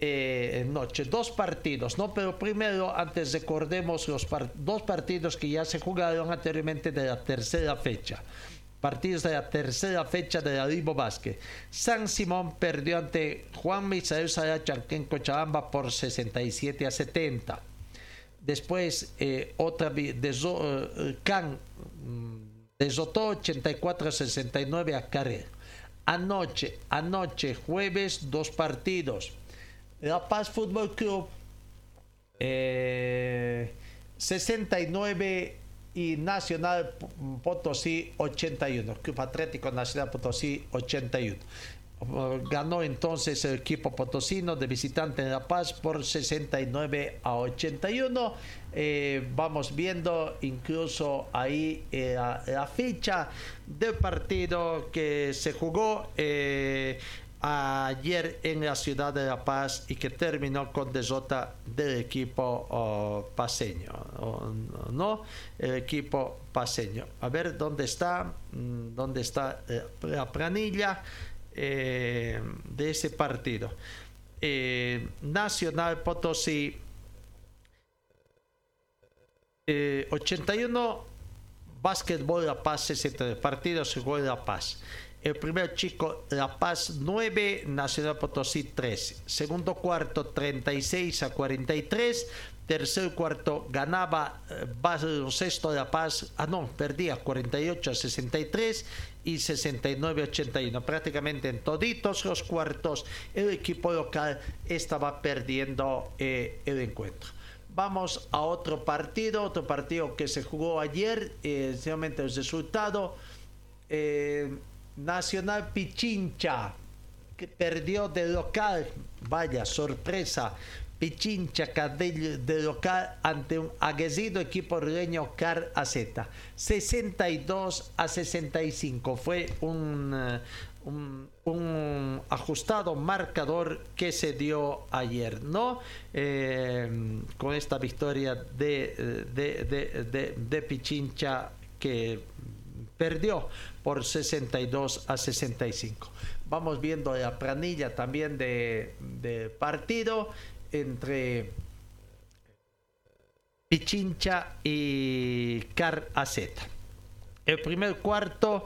Eh, noche, dos partidos, ¿no? Pero primero, antes recordemos los dos partidos que ya se jugaron anteriormente de la tercera fecha. Partidos de la tercera fecha de la Libo Basket. San Simón perdió ante Juan Misael Saracha en Cochabamba por 67 a 70. Después eh, otra deso- eh, Can mm, desotó 84-69 a Carrera. Anoche, anoche, jueves, dos partidos. La Paz Fútbol Club eh, 69 y Nacional Potosí 81. Club Atlético Nacional Potosí 81. Uh, Ganó entonces el equipo potosino de visitante en La Paz por 69 a 81. Eh, vamos viendo incluso ahí eh, la, la ficha del partido que se jugó eh, ayer en la ciudad de La Paz y que terminó con desota del equipo oh, paseño, ¿no? Equipo paseño. A ver dónde está, mm, dónde está eh, la planilla eh, de ese partido. Eh, Nacional Potosí eh, 81 Básquetbol La Paz 60 partidos jugó La Paz. El primer chico La Paz 9, Nacional Potosí 3. Segundo cuarto 36 a 43. Tercer cuarto ganaba eh, de La Paz. Ah, no, perdía 48 a 63 y 69 a 81. Prácticamente en toditos los cuartos el equipo local estaba perdiendo eh, el encuentro. Vamos a otro partido, otro partido que se jugó ayer, eh, el resultado, eh, Nacional Pichincha, que perdió de local, vaya sorpresa, Pichincha de, local ante un aguerrido equipo rileño Car AZ, 62 a 65, fue un, eh, un, un ajustado marcador que se dio ayer, ¿no? Eh, con esta victoria de, de, de, de, de Pichincha que perdió por 62 a 65. Vamos viendo la planilla también de, partido entre Pichincha y Car AZ. El primer cuarto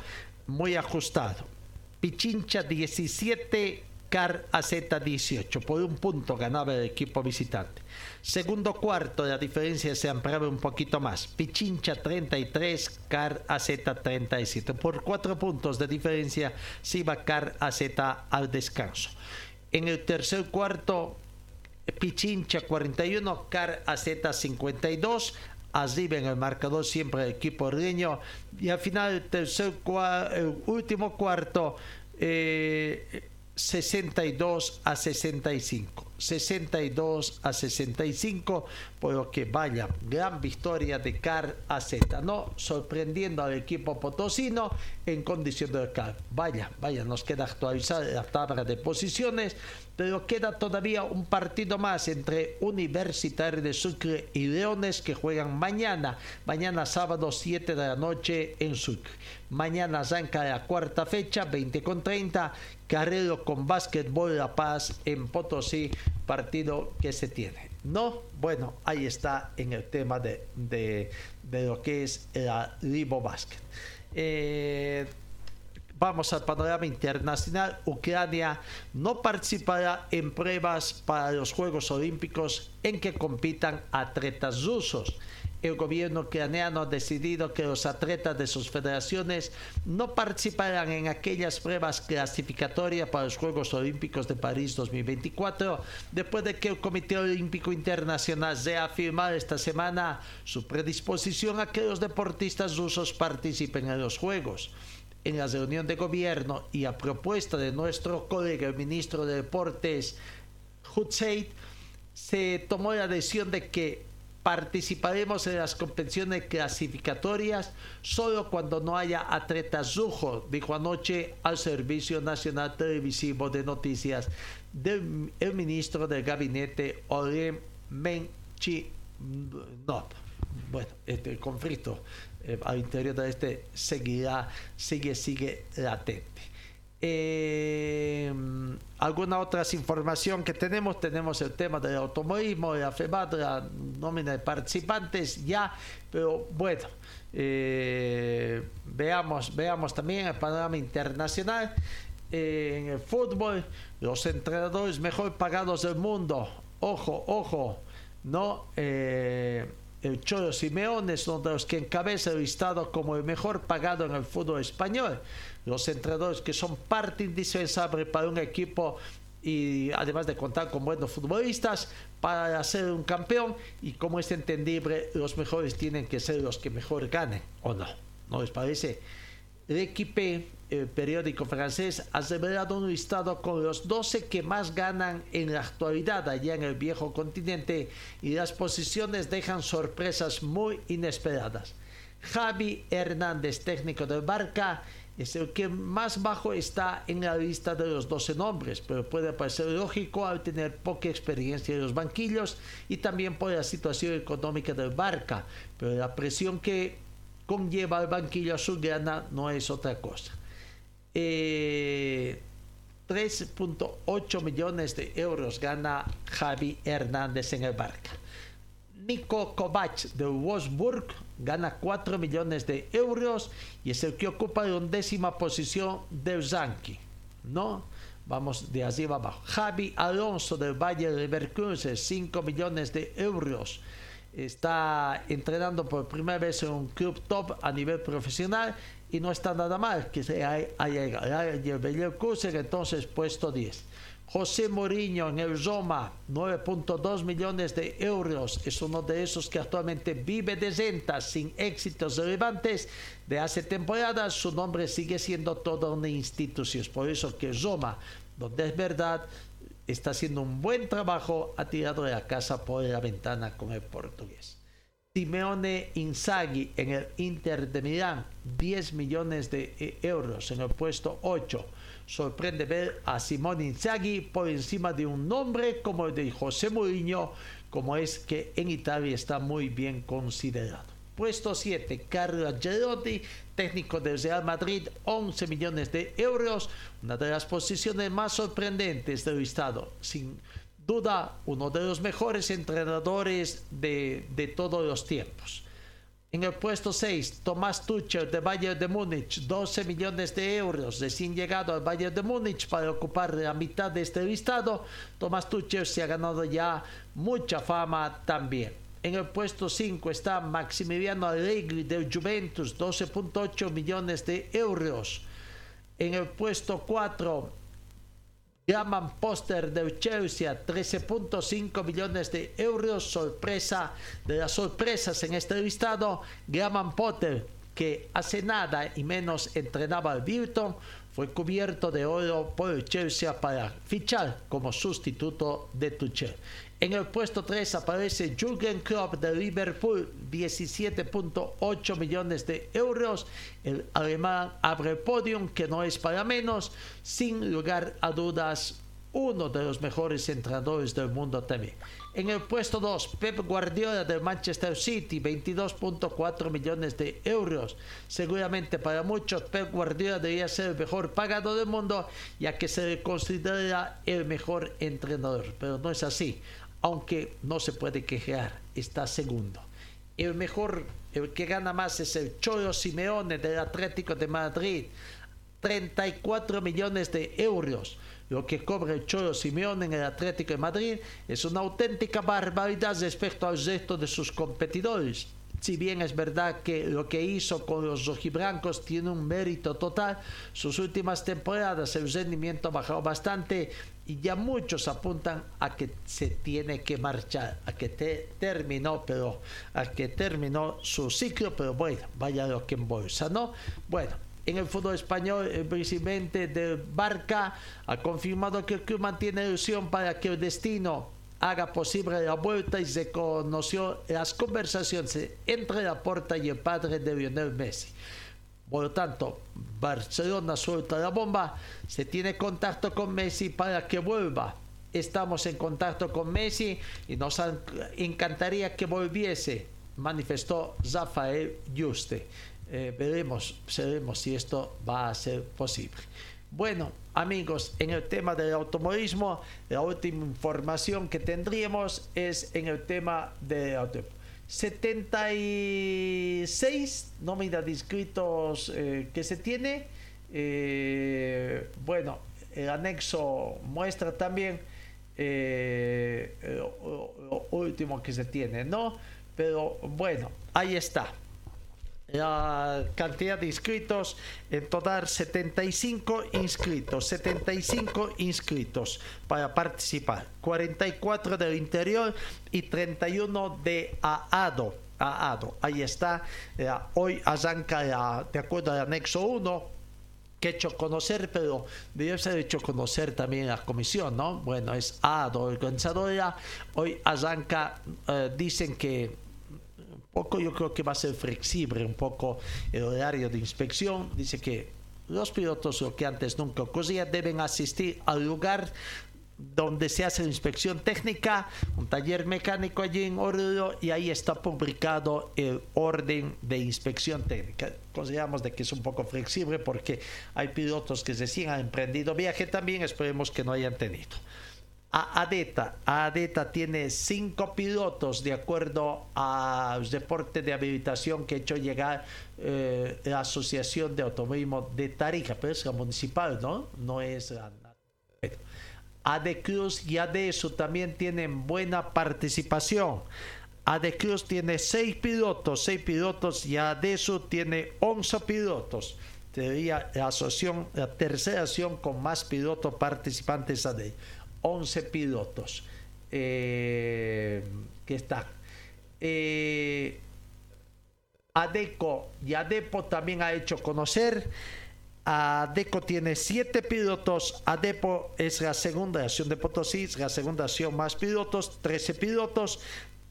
muy ajustado. Pichincha 17, Car AZ 18. Por un punto ganaba el equipo visitante. Segundo cuarto, la diferencia se ampliaba un poquito más. Pichincha 33, Car AZ 37. Por cuatro puntos de diferencia se iba Car AZ al descanso. En el tercer cuarto, Pichincha 41, Car AZ 52. Arriba en el marcador siempre el equipo riño. Y al final, tercer el último cuarto, eh, 62 a 65. 62 a 65, por lo que vaya, gran victoria de Car AZ, ¿no? Sorprendiendo al equipo potosino en condición de Car. Vaya, vaya, nos queda actualizar la tabla de posiciones, pero queda todavía un partido más entre Universitario de Sucre y Leones que juegan mañana, mañana sábado 7 de la noche en Sucre. Mañana arranca la cuarta fecha, 20 con 30, Carrero con Básquetbol La Paz en Potosí, partido que se tiene. No, bueno, ahí está en el tema de, de, de lo que es la Libo Básquet. Eh, Vamos al panorama internacional. Ucrania no participará en pruebas para los Juegos Olímpicos en que compitan atletas rusos. El gobierno ucraniano ha decidido que los atletas de sus federaciones no participarán en aquellas pruebas clasificatorias para los Juegos Olímpicos de París 2024, después de que el Comité Olímpico Internacional reafirmara esta semana su predisposición a que los deportistas rusos participen en los Juegos. En la reunión de gobierno y a propuesta de nuestro colega el ministro de Deportes, Hutseit, se tomó la decisión de que participaremos en las competiciones clasificatorias solo cuando no haya atletas rojos, dijo anoche al Servicio Nacional Televisivo de Noticias del el ministro del gabinete Olem Menchi no, bueno, este conflicto eh, al interior de este seguirá, sigue, sigue latente. Eh, alguna otra información que tenemos, tenemos el tema del automovilismo, la FEBAT, la nómina de participantes ya, pero bueno, eh, veamos, veamos también el panorama internacional. Eh, en el fútbol, los entrenadores mejor pagados del mundo, ojo, ojo, ¿no? Eh, el Cholo Simeone es uno de los que encabeza el listado como el mejor pagado en el fútbol español. Los entrenadores que son parte indispensable para un equipo y además de contar con buenos futbolistas para ser un campeón y como es entendible los mejores tienen que ser los que mejor ganen o no ¿no les parece? L'Equipe, el periódico francés, ha revelado un listado con los 12 que más ganan en la actualidad allá en el viejo continente y las posiciones dejan sorpresas muy inesperadas. Javi Hernández, técnico del Barca, es el que más bajo está en la lista de los 12 nombres, pero puede parecer lógico al tener poca experiencia en los banquillos y también por la situación económica del Barca, pero la presión que conlleva al banquillo azulgrana no es otra cosa. 3.8 eh, millones de euros gana Javi Hernández en el Barca. Nico Kovac de Wolfsburg gana 4 millones de euros y es el que ocupa la undécima posición del ranking. ¿No? Vamos de arriba abajo. Javi Alonso del Valle de Leverkusen, 5 millones de euros. Está entrenando por primera vez en un club top a nivel profesional y no está nada mal que se haya llegado. Leverkusen entonces puesto 10. José Mourinho en el Roma, 9.2 millones de euros. Es uno de esos que actualmente vive de rentas sin éxitos relevantes de hace temporadas. Su nombre sigue siendo toda una institución. Por eso que Roma, donde es verdad, está haciendo un buen trabajo, ha tirado de la casa por la ventana con el portugués. Simeone Inzaghi en el Inter de Milán, 10 millones de euros en el puesto 8 sorprende ver a Simón Inzaghi por encima de un nombre como el de José Mourinho, como es que en Italia está muy bien considerado. Puesto 7, Carlo Ancelotti, técnico del Real Madrid, 11 millones de euros, una de las posiciones más sorprendentes del listado. Sin duda, uno de los mejores entrenadores de, de todos los tiempos. En el puesto 6, Tomás Tuchel de Bayern de Múnich, 12 millones de euros, recién llegado al Bayern de Múnich para ocupar la mitad de este listado. Tomás Tuchel se ha ganado ya mucha fama también. En el puesto 5 está Maximiliano Allegri del Juventus, 12.8 millones de euros. En el puesto 4, Llaman Poster de Chelsea 13.5 millones de euros. Sorpresa de las sorpresas en este listado. Graham Potter, que hace nada y menos entrenaba al Bilton, fue cubierto de oro por Chelsea para fichar como sustituto de Tuchel. En el puesto 3 aparece Jürgen Klopp de Liverpool, 17.8 millones de euros. El alemán abre podium, que no es para menos. Sin lugar a dudas, uno de los mejores entrenadores del mundo también. En el puesto 2, Pep Guardiola del Manchester City, 22.4 millones de euros. Seguramente para muchos Pep Guardiola debería ser el mejor pagado del mundo, ya que se le considera el mejor entrenador. Pero no es así aunque no se puede quejar, está segundo. El mejor, el que gana más es el Cholo Simeone del Atlético de Madrid, 34 millones de euros. Lo que cobra el Cholo Simeone en el Atlético de Madrid es una auténtica barbaridad respecto al resto de sus competidores si bien es verdad que lo que hizo con los rojibrancos tiene un mérito total, sus últimas temporadas el rendimiento ha bajado bastante y ya muchos apuntan a que se tiene que marchar, a que terminó, pero a que terminó su ciclo, pero bueno, vaya lo que en bolsa, ¿no? Bueno, en el fútbol español, el presidente del Barca ha confirmado que el club mantiene ilusión para que el destino haga posible la vuelta y se conoció las conversaciones entre la porta y el padre de Lionel Messi. Por lo tanto, Barcelona suelta la bomba, se tiene contacto con Messi para que vuelva. Estamos en contacto con Messi y nos encantaría que volviese, manifestó Rafael Juste. Eh, veremos, veremos si esto va a ser posible. Bueno, amigos, en el tema del automovilismo, la última información que tendríamos es en el tema de 76 nómina de inscritos eh, que se tiene. Eh, bueno, el anexo muestra también eh, eh, lo, lo último que se tiene, ¿no? Pero bueno, ahí está. La cantidad de inscritos, en total 75 inscritos, 75 inscritos para participar, 44 del interior y 31 de AADO. AADO, ahí está. Eh, hoy arranca, de acuerdo al anexo 1, que he hecho conocer, pero debe ser hecho conocer también la comisión, ¿no? Bueno, es ADO, organizadora. Hoy arranca, eh, dicen que poco yo creo que va a ser flexible un poco el horario de inspección. Dice que los pilotos, lo que antes nunca ocurría, deben asistir al lugar donde se hace la inspección técnica, un taller mecánico allí en Oruro y ahí está publicado el orden de inspección técnica. Consideramos de que es un poco flexible porque hay pilotos que recién han emprendido viaje también, esperemos que no hayan tenido. A ADETA, ADETA tiene cinco pilotos de acuerdo al reporte de habilitación que ha hecho llegar eh, la Asociación de Automovilismo de Tarija, pero es la municipal, ¿no? No es la Cruz y ADESU también tienen buena participación. Cruz tiene seis pilotos, seis pilotos y ADESU tiene 11 pilotos. Sería la asociación, la tercera acción con más pilotos participantes ADE. 11 pilotos eh, que están. Eh, ADECO y ADEPO también ha hecho conocer. ADECO tiene siete pilotos. ADEPO es la segunda acción de Potosí, es la segunda acción más pilotos, 13 pilotos.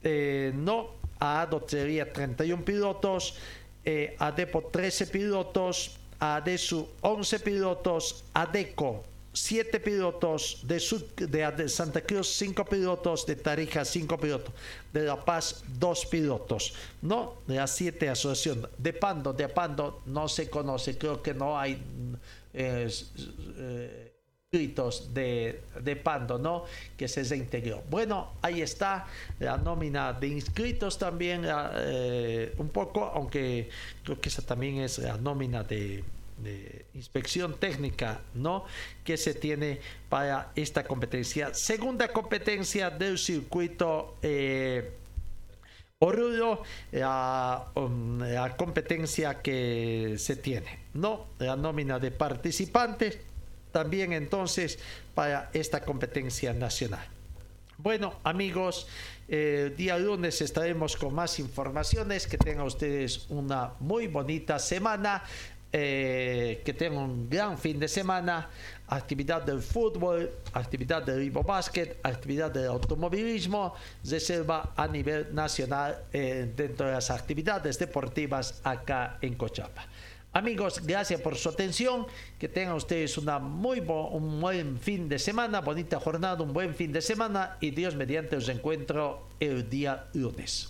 Eh, no, ADO sería 31 pilotos. eh, ADEPO 13 pilotos. ADESU 11 pilotos. ADECO 7 pilotos. De, Santa Cruz 5 pilotos. De Tarija 5 pilotos. De La Paz 2 pilotos. No, de las 7 asociaciones. De Pando, de Pando no se conoce. Creo que no hay eh, eh, de, de Pando, ¿no? Que se reintegró. Bueno, ahí está la nómina de inscritos también, eh, un poco, aunque creo que esa también es la nómina de, inspección técnica, ¿no? Que se tiene para esta competencia. Segunda competencia del circuito. eh, Oruro, la, um, la competencia que se tiene, ¿no? La nómina de participantes, también entonces para esta competencia nacional. Bueno, amigos, eh, día lunes estaremos con más informaciones. Que tengan ustedes una muy bonita semana. Eh, que tengan un gran fin de semana. Actividad del fútbol, actividad del Ribo Basket, actividad del automovilismo, reserva a nivel nacional eh, dentro de las actividades deportivas acá en Cochapa. Amigos, gracias por su atención. Que tengan ustedes una muy un buen fin de semana, bonita jornada, un buen fin de semana y Dios mediante os encuentro el día lunes.